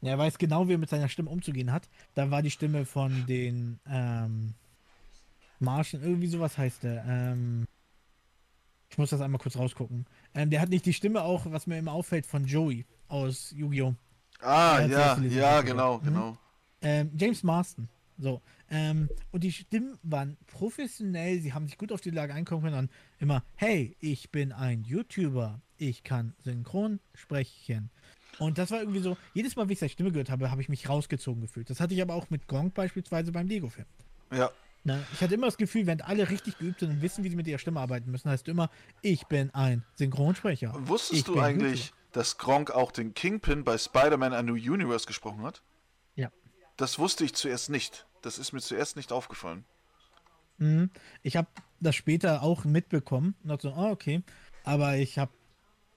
Er weiß genau, wie er mit seiner Stimme umzugehen hat. Da war die Stimme von den ähm, Martian, irgendwie sowas heißt der. Ähm, ich muss das einmal kurz rausgucken. Ähm, der hat nicht die Stimme auch, was mir immer auffällt, von Joey aus Yu-Gi-Oh! ah, ja, ja, genau, Mhm. genau. Ähm, James Marston. So. Ähm, und die Stimmen waren professionell, sie haben sich gut auf die Lage einkommen können und immer, hey, ich bin ein YouTuber, ich kann synchron sprechen. Und das war irgendwie so, jedes Mal, wie ich seine Stimme gehört habe, habe ich mich rausgezogen gefühlt. Das hatte ich aber auch mit Gronk beispielsweise beim Lego-Film. Ja, Ne? Ich hatte immer das Gefühl, wenn alle richtig geübt sind und wissen, wie sie mit ihrer Stimme arbeiten müssen, heißt immer, ich bin ein Synchronsprecher. Wusstest Ich du eigentlich, dass Gronk auch den Kingpin bei Spider-Man A New Universe gesprochen hat? Ja. Das wusste ich zuerst nicht. Das ist mir zuerst nicht aufgefallen. Mhm. Ich habe das später auch mitbekommen und dachte so, oh, okay. Aber ich habe,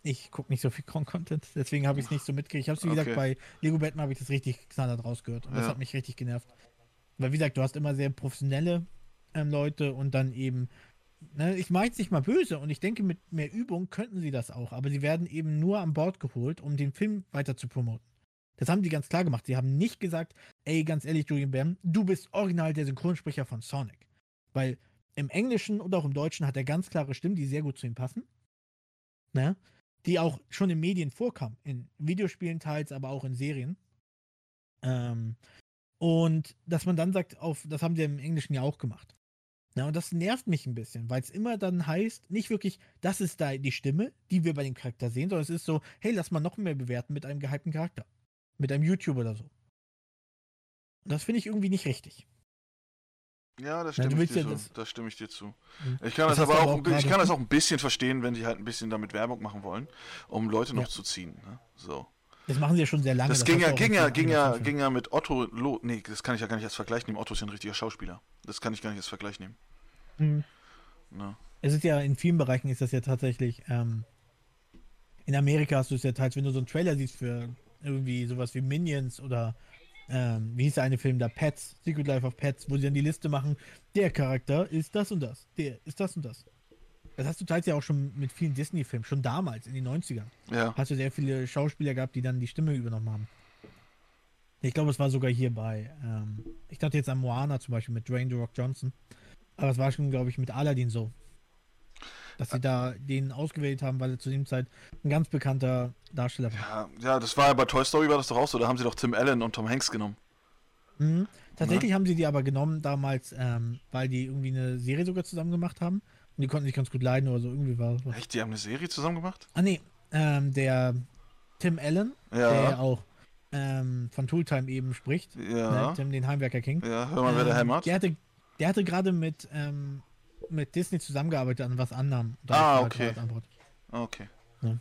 ich gucke nicht so viel Content, deswegen habe ich es nicht so mitgekriegt. Ich habe es, wie gesagt, Okay. bei Lego Batman habe ich das richtig knallhart rausgehört. Und das Ja. hat mich richtig genervt. Weil, wie gesagt, du hast immer sehr professionelle ähm, Leute und dann eben, ne, ich meine es nicht mal böse und ich denke, mit mehr Übung könnten sie das auch, aber sie werden eben nur an Bord geholt, um den Film weiter zu promoten. Das haben die ganz klar gemacht. Sie haben nicht gesagt, ey, ganz ehrlich, Julian Bam, du bist original der Synchronsprecher von Sonic. Weil im Englischen und auch im Deutschen hat er ganz klare Stimmen, die sehr gut zu ihm passen. Ne? Die auch schon in Medien vorkamen. In Videospielen teils, aber auch in Serien. Ähm, und dass man dann sagt, auf, das haben sie im Englischen ja auch gemacht. Ja, und das nervt mich ein bisschen, weil es immer dann heißt, nicht wirklich, das ist da die Stimme, die wir bei dem Charakter sehen, sondern es ist so, hey, lass mal noch mehr bewerten mit einem gehypten Charakter. Mit einem YouTuber oder so. Und das finde ich irgendwie nicht richtig. Ja, da du stimme ich willst dir ja das- Da stimme ich dir zu. Mhm. Ich kann Das das, aber auch, auch ich kann das auch ein bisschen verstehen, wenn die halt ein bisschen damit Werbung machen wollen, um Leute noch Ja. zu ziehen. Ne? So. Das machen sie ja schon sehr lange. Das, ging hast ja, ging in ja, ging ja, ging ja mit Otto Lo. Nee, das kann ich ja gar nicht als Vergleich nehmen. Otto ist ja ein richtiger Schauspieler. Das kann ich gar nicht als Vergleich nehmen. Mhm. Ne? Es ist ja in vielen Bereichen ist das ja tatsächlich. Ähm, in Amerika hast du es ja teils, wenn du so einen Trailer siehst für irgendwie sowas wie Minions oder ähm, wie hieß der eine Film da? Pets, Secret Life of Pets, wo sie dann die Liste machen, der Charakter ist das und das, der ist das und das. Das hast du teils ja auch schon mit vielen Disney-Filmen, schon damals, in den 90ern. Ja. Hast du sehr viele Schauspieler gehabt, die dann die Stimme übernommen haben. Ich glaube, es war sogar hier bei, ähm, ich dachte jetzt an Moana zum Beispiel mit Dwayne The Rock Johnson. Aber es war schon, glaube ich, mit Aladdin so. Dass sie da den ausgewählt haben, weil er zu dem Zeit ein ganz bekannter Darsteller war. ja. Ja, das war ja bei Toy Story war das doch auch so. Da haben sie doch Tim Allen und Tom Hanks genommen. Mhm. Tatsächlich haben sie die aber genommen damals, ähm, weil die irgendwie eine Serie sogar zusammen gemacht haben. Und die konnten sich ganz gut leiden oder so. Irgendwie war das. Echt? Die haben eine Serie zusammen gemacht? Ah, nee. Ähm, der Tim Allen, Ja. der auch ähm, von Tooltime eben spricht. Ja. Ne, Tim, den Heimwerker King. Ja, hör mal, wer der Ähm, hämmert. Der hatte, der hatte gerade mit, ähm, mit Disney zusammengearbeitet an was anderem. Da Ah, okay. Okay. Da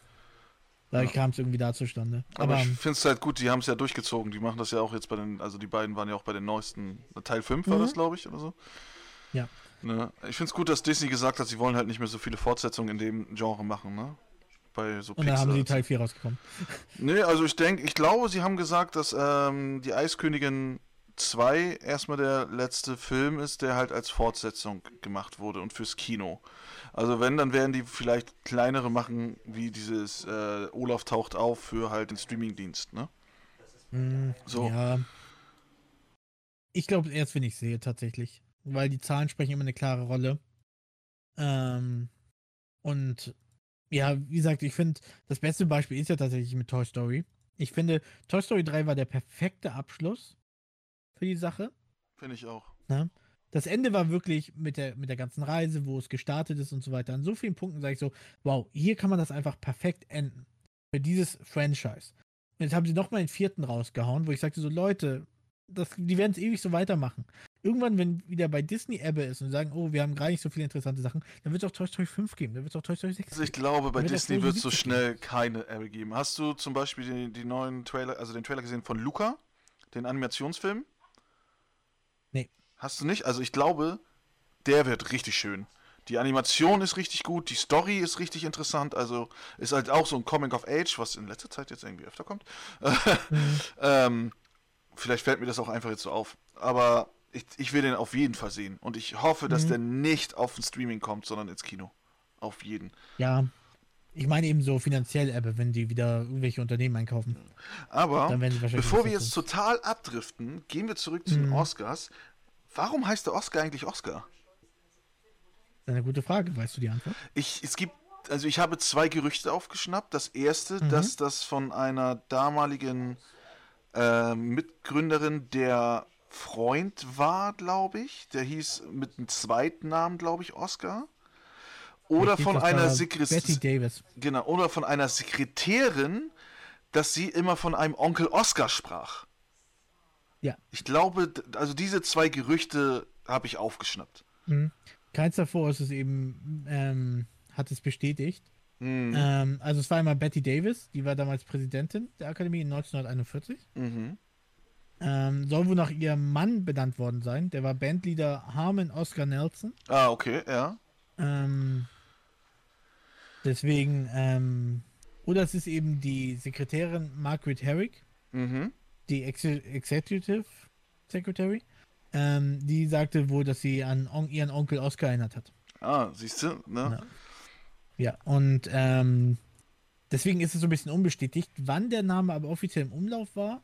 Dadurch ja. kam es irgendwie da zustande. Aber, Aber ich finde es halt gut, die haben es ja durchgezogen. Die machen das ja auch jetzt bei den, also die beiden waren ja auch bei den neuesten, Teil 5 war mhm. das, glaube ich, oder so. Ja. Ne? Ich finde es gut, dass Disney gesagt hat, sie wollen halt nicht mehr so viele Fortsetzungen in dem Genre machen, ne? Bei so Und da haben sie Teil 4 rausgekommen. Nee, also ich denke, ich glaube, sie haben gesagt, dass ähm, die Eiskönigin 2 erstmal der letzte Film ist, der halt als Fortsetzung gemacht wurde und fürs Kino. Also wenn, dann werden die vielleicht kleinere machen, wie dieses äh, Olaf taucht auf für halt den Streamingdienst, ne? Mm, so. Ja. Ich glaube erst, wenn ich sehe, tatsächlich weil die Zahlen sprechen immer eine klare Rolle. Ähm, und ja, wie gesagt, ich finde, das beste Beispiel ist ja tatsächlich mit Toy Story. Ich finde, Toy Story 3 war der perfekte Abschluss für die Sache. Finde ich auch. Na? Ne? Das Ende war wirklich mit der, mit der ganzen Reise, wo es gestartet ist und so weiter. An so vielen Punkten sage ich so, wow, hier kann man das einfach perfekt enden. Für dieses Franchise. Und jetzt haben sie nochmal den vierten rausgehauen, wo ich sagte so, Leute, das, die werden es ewig so weitermachen. Irgendwann, wenn wieder bei Disney Ebbe ist und sagen, oh, wir haben gar nicht so viele interessante Sachen, dann wird es auch Toy Story 5 geben, dann wird es auch Toy Story 6 Also ich glaube, bei Disney wird es so schnell geben. keine Ebbe geben. Hast du zum Beispiel die, die neuen Trailer, also den Trailer gesehen von Luca, den Animationsfilm? Nee. Hast du nicht? Also ich glaube, der wird richtig schön. Die Animation ist richtig gut, die Story ist richtig interessant, also ist halt auch so ein Comic of Age, was in letzter Zeit jetzt irgendwie öfter kommt. Mhm. ähm, Vielleicht fällt mir das auch einfach jetzt so auf. Aber ich, ich will den auf jeden Fall sehen. Und ich hoffe, dass mhm. der nicht auf ein Streaming kommt, sondern ins Kino. Auf jeden. Ja. Ich meine eben so finanziell, Ebbe, wenn die wieder irgendwelche Unternehmen einkaufen. Aber bevor wir jetzt total abdriften, gehen wir zurück zu den mhm. Oscars. Warum heißt der Oscar eigentlich Oscar? Eine gute Frage, weißt du die Antwort? Ich, es gibt, also ich habe zwei Gerüchte aufgeschnappt. Das erste, mhm. dass das von einer damaligen äh, Mitgründerin der Freund war, glaube ich. Der hieß mit einem zweiten Namen, glaube ich, Oscar. Oder von einer Sekretärin. Genau, oder von einer Sekretärin, dass sie immer von einem Onkel Oscar sprach. Ja. Ich glaube, also diese zwei Gerüchte habe ich aufgeschnappt. Mhm. Keins davor ist es eben, ähm, hat es bestätigt. Mhm. Ähm, also es war einmal Betty Davis, die war damals Präsidentin der Akademie in 1941. Mhm. Ähm, soll wohl nach ihrem Mann benannt worden sein. Der war Bandleader Harmon Oscar Nelson. Ah, okay, ja. Ähm, deswegen, ähm, oder es ist eben die Sekretärin Margaret Herrick, mhm. die Ex Executive Secretary. Ähm, die sagte wohl, dass sie an on ihren Onkel Oscar erinnert hat. Ah, siehst du, ne? Ja. Ja, und ähm, deswegen ist es so ein bisschen unbestätigt. Wann der Name aber offiziell im Umlauf war,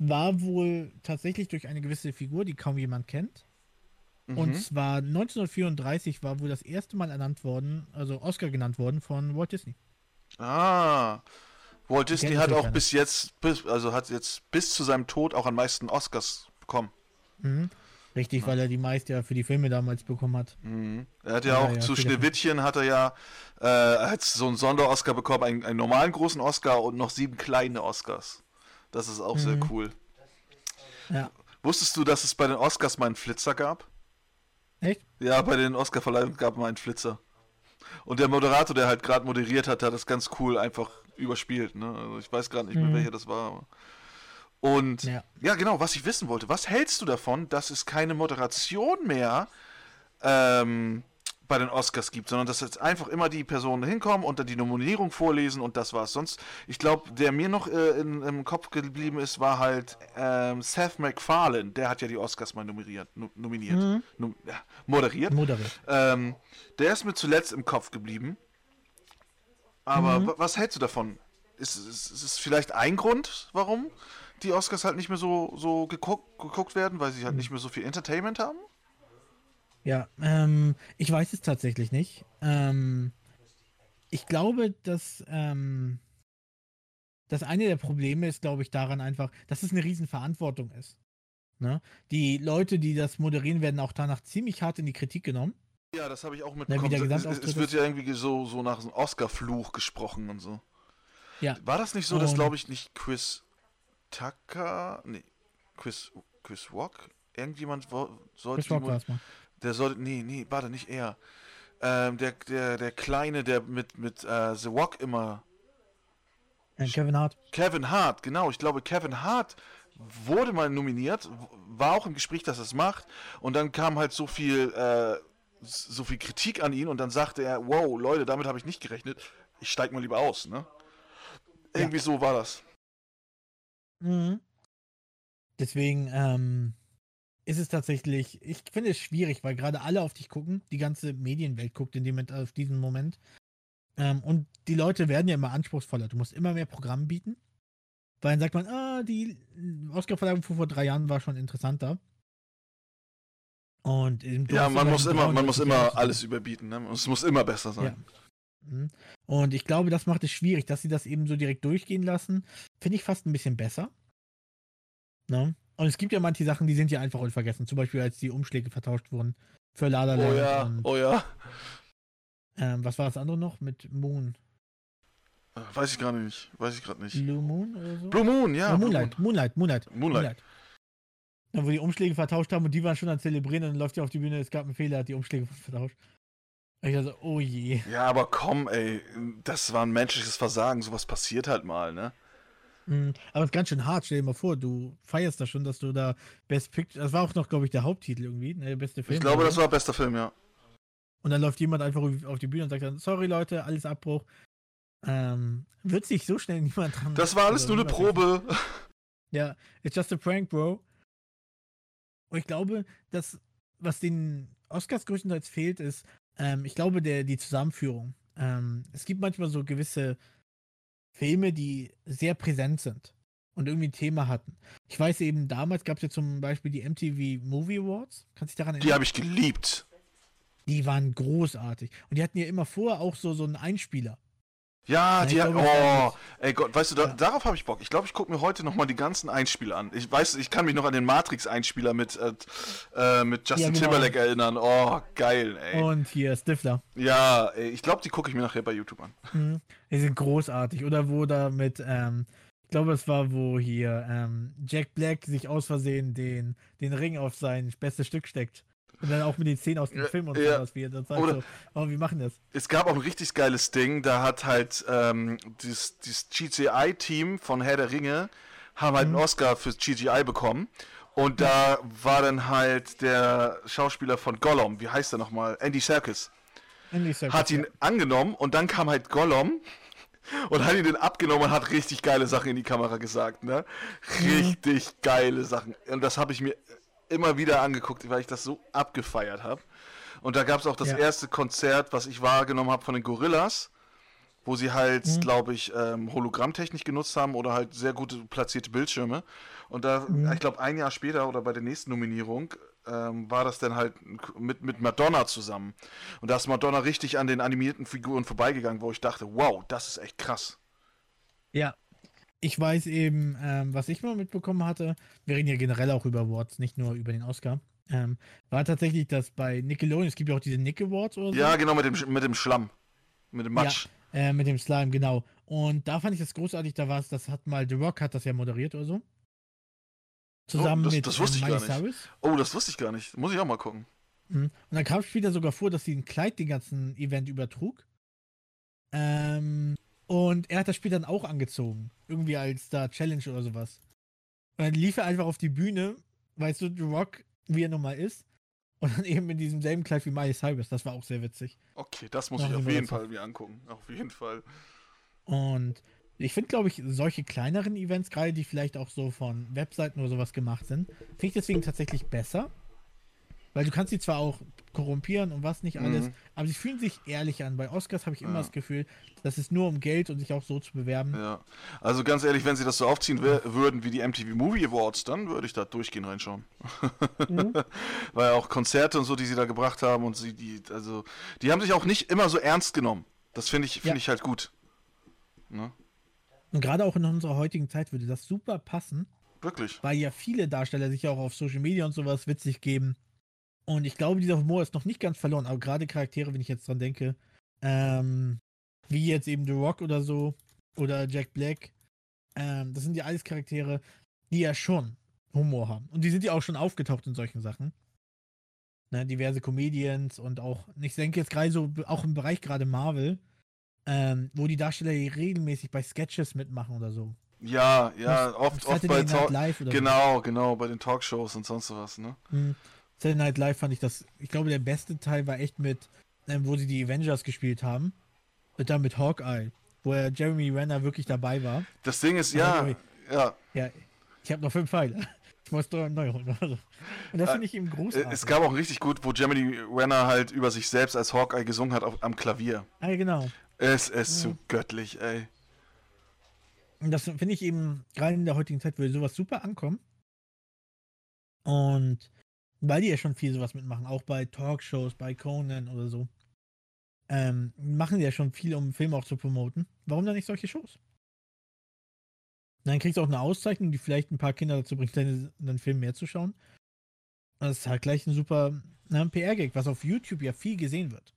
war wohl tatsächlich durch eine gewisse Figur, die kaum jemand kennt. Mhm. Und zwar 1934 war wohl das erste Mal ernannt worden, also Oscar genannt worden von Walt Disney. Ah. Walt Disney hat auch bis jetzt, bis, also hat jetzt bis zu seinem Tod auch am meisten Oscars bekommen. Mhm. Richtig, ja. weil er die meiste ja für die Filme damals bekommen hat. Mhm. Er hat ja, ja auch ja, zu Schneewittchen hat er ja äh, hat so einen Sonder-Oscar bekommen, einen, einen, normalen großen Oscar und noch sieben kleine Oscars. Das ist auch mhm. sehr cool. Ja. Wusstest du, dass es bei den Oscars mal einen Flitzer gab? Echt? Ja, bei den Oscar-Verleihungen gab es mal einen Flitzer. Und der Moderator, der halt gerade moderiert hat, hat das ganz cool einfach überspielt. Ne? Also ich weiß gerade nicht mehr, mhm. welcher das war. Und ja. ja. genau, was ich wissen wollte, was hältst du davon, dass es keine Moderation mehr ähm, bei den Oscars gibt, sondern dass jetzt einfach immer die Personen hinkommen und dann die Nominierung vorlesen und das war's. Sonst, ich glaube, der mir noch äh, in, im Kopf geblieben ist, war halt ähm, Seth MacFarlane, der hat ja die Oscars mal nominiert, nominiert, mhm. nom, ja, moderiert. Moderiert. Ähm, der ist mir zuletzt im Kopf geblieben. Aber mhm. was hältst du davon? Ist, ist, ist es vielleicht ein Grund, warum? die Oscars halt nicht mehr so, so geguckt, geguckt werden, weil sie halt hm. nicht mehr so viel Entertainment haben? Ja, ähm, ich weiß es tatsächlich nicht. Ähm, ich glaube, dass, ähm, dass eine der Probleme ist, glaube ich, daran einfach, dass es eine Riesenverantwortung ist. Ne? Die Leute, die das moderieren, werden auch danach ziemlich hart in die Kritik genommen. Ja, das habe ich auch mitbekommen. Ja, es, es, wird ja irgendwie so, so nach einem Oscar-Fluch gesprochen und so. Ja. War das nicht so, dass, glaube ich, nicht Chris Tucker, nee, Chris, Chris Rock, irgendjemand sollte Chris Rock die, der sollte, nee, nee, warte, nicht er. Ähm, der, der, der Kleine, der mit, mit äh, The Rock immer Äh, Kevin Hart. Kevin Hart, genau. Ich glaube, Kevin Hart wurde mal nominiert, war auch im Gespräch, dass er es macht. Und dann kam halt so viel, äh, so viel Kritik an ihn und dann sagte er, wow, Leute, damit habe ich nicht gerechnet. Ich steig mal lieber aus, ne? Irgendwie ja. so war das. Mhm. Deswegen ähm, ist es tatsächlich, ich finde es schwierig, weil gerade alle auf dich gucken, die ganze Medienwelt guckt in dem Moment, auf diesen Moment. Ähm, und die Leute werden ja immer anspruchsvoller. Du musst immer mehr Programm bieten. Weil dann sagt man, ah, die Oscar-Verleihung vor, vor drei Jahren war schon interessanter. Und ja, man muss immer, man muss immer alles überbieten. Ne? Es muss immer besser sein. Ja. Mhm. Und ich glaube, das macht es schwierig, dass sie das eben so direkt durchgehen lassen. Finde ich fast ein bisschen besser. Ne? Und es gibt ja manche Sachen, die sind ja einfach unvergessen. Zum Beispiel, als die Umschläge vertauscht wurden für Lala Oh ja, und, oh ja. Ähm, was war das andere noch mit Moon? Weiß ich gerade nicht. Weiß ich gerade nicht. Blue Moon oder so? Blue Moon, ja. Moonlight, Moonlight, Moonlight, Moonlight. Moonlight. Dann, wo die Umschläge vertauscht haben und die waren schon am Zelebrieren und dann läuft ja auf die Bühne, es gab einen Fehler, hat die Umschläge vertauscht. Ich dachte, oh je. Ja, aber komm, ey, das war ein menschliches Versagen, sowas passiert halt mal, ne? Mhm, aber es ist ganz schön hart, stell dir mal vor, du feierst das schon, dass du da Best Picture, das war auch noch, glaube ich, der Haupttitel irgendwie, ne, beste Film. Ich glaube, das war bester Film, ja. Und dann läuft jemand einfach auf die Bühne und sagt dann, sorry Leute, alles Abbruch. Ähm, wird sich so schnell niemand dran. Das war alles nur eine Probe. Ja, it's just a prank, bro. Und ich glaube, dass, was den Oscars größtenteils fehlt, ist, ähm, ich glaube, der, die Zusammenführung. Ähm, es gibt manchmal so gewisse Filme, die sehr präsent sind und irgendwie ein Thema hatten. Ich weiß eben, damals gab es ja zum Beispiel die MTV Movie Awards. Kannst du dich daran erinnern? Die habe ich geliebt. Die waren großartig. Und die hatten ja immer vorher auch so, so einen Einspieler. Ja, die hat, oh, ey Gott, weißt du, da, ja. darauf habe ich Bock. Ich glaube, ich gucke mir heute nochmal die ganzen Einspieler an. Ich weiß, ich kann mich noch an den Matrix-Einspieler mit, äh, äh mit Justin ja, genau. Timberlake erinnern. Oh, geil, ey. Und hier Stifler. Ja, ey, ich glaube, die gucke ich mir nachher bei YouTube an. Mhm. Die sind großartig. Oder wo da mit, ähm, ich glaube, es war, wo hier ähm, Jack Black sich aus Versehen den, den Ring auf sein bestes Stück steckt. Und dann auch mit den Szenen aus dem Film und ja. sowas, wie dann sagt, so, oh, wie machen das? Es gab auch ein richtig geiles Ding, da hat halt ähm, dieses, dieses GCI-Team von Herr der Ringe haben halt mhm. einen Oscar fürs GGI bekommen. Und da war dann halt der Schauspieler von Gollum, wie heißt er nochmal? Andy Serkis. Andy Serkis. Hat ihn ja. angenommen und dann kam halt Gollum und hat ihn den abgenommen und hat richtig geile Sachen in die Kamera gesagt, ne? Mhm. Richtig mhm. geile Sachen. Und das habe ich mir immer wieder angeguckt, weil ich das so abgefeiert habe. Und da gab es auch das ja. erste Konzert, was ich wahrgenommen habe von den Gorillas, wo sie halt, mhm. glaube ich, ähm, Hologrammtechnik genutzt haben oder halt sehr gute platzierte Bildschirme. Und da, mhm. ich glaube, ein Jahr später oder bei der nächsten Nominierung ähm, war das dann halt mit, mit Madonna zusammen. Und da ist Madonna richtig an den animierten Figuren vorbeigegangen, wo ich dachte, wow, das ist echt krass. Ja, ich weiß eben, ähm, was ich mal mitbekommen hatte, wir reden ja generell auch über Awards, nicht nur über den Oscar, ähm, war tatsächlich, dass bei Nickelodeon, es gibt ja auch diese Nick Awards oder so. Ja, genau, mit dem, mit dem Schlamm. Mit dem Matsch. Ja, äh, mit dem Slime, genau. Und da fand ich das großartig, da war es, das hat mal The Rock hat das ja moderiert oder so. Zusammen oh, das, mit das wusste ähm, ich gar nicht. Oh, das wusste ich gar nicht. Muss ich auch mal gucken. Mhm. Und dann kam später sogar vor, dass sie ein Kleid den ganzen Event übertrug. Ähm, und er hat das Spiel dann auch angezogen. Irgendwie als da Challenge oder sowas. Und dann lief er einfach auf die Bühne, weißt du, The Rock, wie er nochmal ist. Und dann eben in diesem selben Kleid wie Miley Cyrus. Das war auch sehr witzig. Okay, das muss Noch ich auf jeden Fall mir angucken. Auf jeden Fall. Und ich finde, glaube ich, solche kleineren Events, gerade die vielleicht auch so von Webseiten oder sowas gemacht sind, finde ich deswegen tatsächlich besser. Weil du kannst sie zwar auch korrumpieren und was nicht alles, mhm. aber sie fühlen sich ehrlich an. Bei Oscars habe ich immer ja. das Gefühl, das ist nur um Geld und sich auch so zu bewerben. Ja, also ganz ehrlich, wenn sie das so aufziehen würden wie die MTV Movie Awards, dann würde ich da durchgehend reinschauen. Mhm. Weil auch Konzerte und so, die sie da gebracht haben und sie, die, also, die haben sich auch nicht immer so ernst genommen. Das finde ich, finde ja. ich halt gut. Ne? Und gerade auch in unserer heutigen Zeit würde das super passen. Wirklich. Weil ja viele Darsteller sich auch auf Social Media und sowas witzig geben. Und ich glaube, dieser Humor ist noch nicht ganz verloren, aber gerade Charaktere, wenn ich jetzt dran denke, ähm, wie jetzt eben The Rock oder so, oder Jack Black, ähm, das sind ja alles Charaktere, die ja schon Humor haben. Und die sind ja auch schon aufgetaucht in solchen Sachen. Ne, diverse Comedians und auch, ich denke jetzt gerade so, auch im Bereich gerade Marvel, ähm, wo die Darsteller regelmäßig bei Sketches mitmachen oder so. Ja, ja, oft, oft bei Talk Live oder Genau, so. genau, bei den Talkshows und sonst was, ne? Mhm. Saturday Night Live fand ich das, ich glaube, der beste Teil war echt mit, ähm, wo sie die Avengers gespielt haben. Und dann mit Hawkeye, wo er Jeremy Renner wirklich dabei war. Das Ding ist, ja, ja. Ja, ich habe noch fünf Pfeile. Ich muss neu holen. Und das finde ich eben großartig. Es gab auch richtig gut, wo Jeremy Renner halt über sich selbst als Hawkeye gesungen hat auf, am Klavier. Ah, genau. Es ist ja. so göttlich, ey. Und das finde ich eben, gerade in der heutigen Zeit, würde sowas super ankommen. Und weil die ja schon viel sowas mitmachen, auch bei Talkshows, bei Conan oder so, ähm, machen die ja schon viel, um Filme auch zu promoten. Warum dann nicht solche Shows? Dann kriegst du auch eine Auszeichnung, die vielleicht ein paar Kinder dazu bringt, deinen, deinen Film mehr zu schauen. Das ist halt gleich ein super ne, PR-Gag, was auf YouTube ja viel gesehen wird.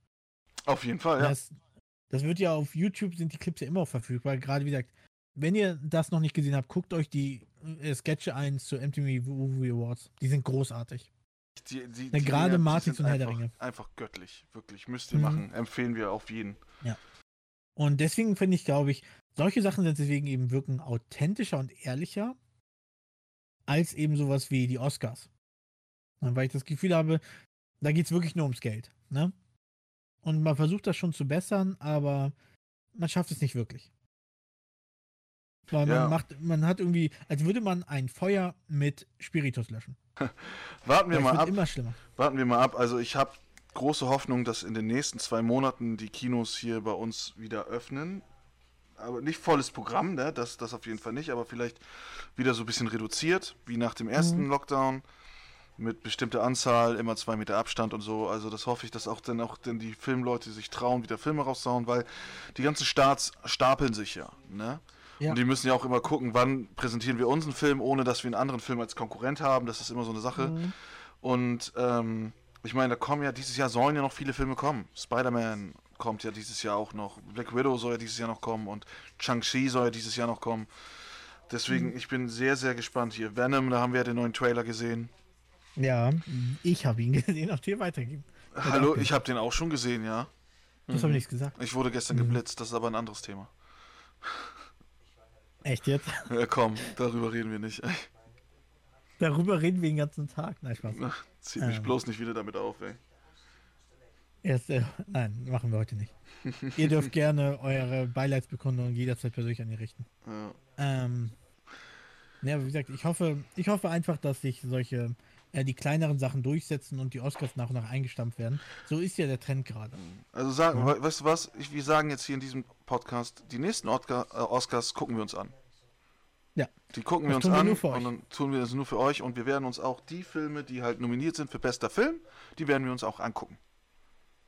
Auf jeden Fall, ja. Das, das wird ja auf YouTube, sind die Clips ja immer auch verfügbar. Gerade wie gesagt, wenn ihr das noch nicht gesehen habt, guckt euch die äh, Sketche 1 zu MTV Movie Awards. Die sind großartig. Die, die, die gerade Matrix und Herr der Ringe. Einfach göttlich, wirklich. Müsst ihr mhm. machen. Empfehlen wir auf jeden. Ja. Und deswegen finde ich, glaube ich, solche Sachen sind deswegen eben wirken authentischer und ehrlicher als eben sowas wie die Oscars. Weil ich das Gefühl habe, da geht es wirklich nur ums Geld. Ne? Und man versucht das schon zu bessern, aber man schafft es nicht wirklich. Weil man ja. macht, man hat irgendwie, als würde man ein Feuer mit Spiritus löschen. Warten wir mal ab. Immer schlimmer. Warten wir mal ab. Also ich habe große Hoffnung, dass in den nächsten zwei Monaten die Kinos hier bei uns wieder öffnen. Aber nicht volles Programm, ne? das, das auf jeden Fall nicht, aber vielleicht wieder so ein bisschen reduziert, wie nach dem ersten mhm. Lockdown mit bestimmter Anzahl, immer zwei Meter Abstand und so. Also das hoffe ich, dass auch dann auch denn die Filmleute sich trauen, wieder Filme rauszuhauen, weil die ganzen Starts stapeln sich ja. Ne? Ja. Und die müssen ja auch immer gucken, wann präsentieren wir unseren Film, ohne dass wir einen anderen Film als Konkurrent haben. Das ist immer so eine Sache. Mhm. Und ähm, ich meine, da kommen ja dieses Jahr sollen ja noch viele Filme kommen. Spider-Man kommt ja dieses Jahr auch noch. Black Widow soll ja dieses Jahr noch kommen und Shang-Chi soll ja dieses Jahr noch kommen. Deswegen, mhm. ich bin sehr, sehr gespannt hier. Venom, da haben wir ja den neuen Trailer gesehen. Ja, ich habe ihn gesehen, auf dir weitergeben. Hallo, ich habe den auch schon gesehen, ja. Das mhm. habe ich nichts gesagt. Ich wurde gestern mhm. geblitzt, das ist aber ein anderes Thema. Echt jetzt? Ja, komm, darüber reden wir nicht. Darüber reden wir den ganzen Tag. Nein, Spaß. Ach, zieh mich ähm. bloß nicht wieder damit auf, ey. Erst, äh, nein, machen wir heute nicht. Ihr dürft gerne eure Beileidsbekundung jederzeit persönlich an ihr richten. Ja. Ähm, ja, wie gesagt, ich hoffe, ich hoffe einfach, dass sich solche, äh, die kleineren Sachen durchsetzen und die Oscars nach und nach eingestampft werden. So ist ja der Trend gerade. Also sagen, ja. weißt du was? Ich, wir sagen jetzt hier in diesem Podcast, die nächsten Oscar, äh, Oscars gucken wir uns an. Ja. Die gucken wir uns an wir und dann tun wir das nur für euch und wir werden uns auch die Filme, die halt nominiert sind für bester Film, die werden wir uns auch angucken.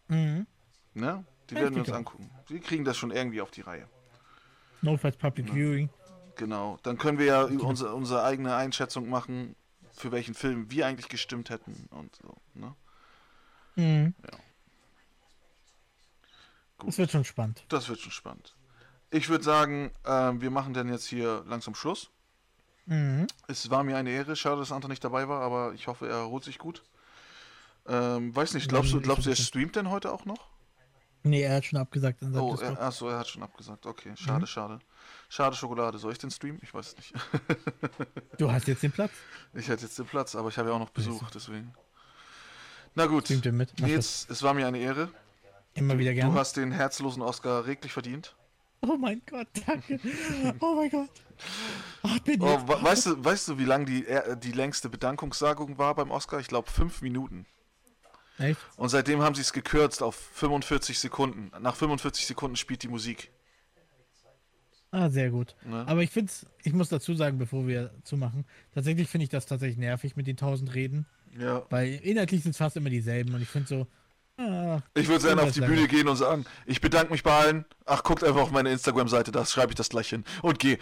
Mhm. Ne? Die werden wir uns angucken. Wir kriegen das schon irgendwie auf die Reihe. Notfalls Public ja. Viewing. Genau. Dann können wir ja okay. unsere, unsere eigene Einschätzung machen, für welchen Film wir eigentlich gestimmt hätten und so. Ne? Mhm. Ja. Gut. Das wird schon spannend. Das wird schon spannend. Ich würde sagen, äh, wir machen dann jetzt hier langsam Schluss. Mhm. Es war mir eine Ehre. Schade, dass Anton nicht dabei war, aber ich hoffe, er erholt sich gut. Ähm, weiß nicht, glaubst du, glaubst du, er streamt denn heute auch noch? Nee, er hat schon abgesagt. In oh, er, achso, er hat schon abgesagt. Okay, schade, mhm. schade. Schade Schokolade. Soll ich den streamen? Ich weiß nicht. du hast jetzt den Platz. Ich hatte jetzt den Platz, aber ich habe ja auch noch Besuch, deswegen. Na gut. Streamt mit. Nils, es war mir eine Ehre. Immer wieder gerne. Du hast den herzlosen Oscar reglich verdient. Oh mein Gott, danke. Oh mein Gott. Ach, bin oh, weißt, du, weißt du, wie lang die, die längste Bedankungssagung war beim Oscar? Ich glaube fünf Minuten. Echt? Und seitdem haben sie es gekürzt auf 45 Sekunden. Nach 45 Sekunden spielt die Musik. Ah, sehr gut. Ne? Aber ich finde ich muss dazu sagen, bevor wir zumachen, tatsächlich finde ich das tatsächlich nervig mit den tausend Reden. Ja. Weil inhaltlich sind es fast immer dieselben und ich finde so, Ah, ich würde gerne auf die Bühne gehen und sagen, ich bedanke mich bei allen. Ach, guckt einfach auf meine Instagram-Seite, da schreibe ich das gleich hin. Und geh.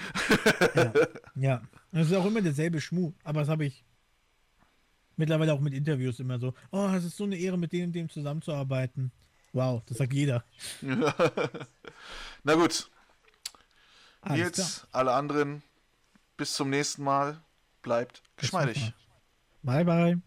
ja. ja. Das ist auch immer derselbe Schmuh, aber das habe ich mittlerweile auch mit Interviews immer so. Oh, es ist so eine Ehre, mit dem und dem zusammenzuarbeiten. Wow, das sagt jeder. Na gut. Alles Jetzt klar. alle anderen, bis zum nächsten Mal. Bleibt geschmeidig. Bye, bye.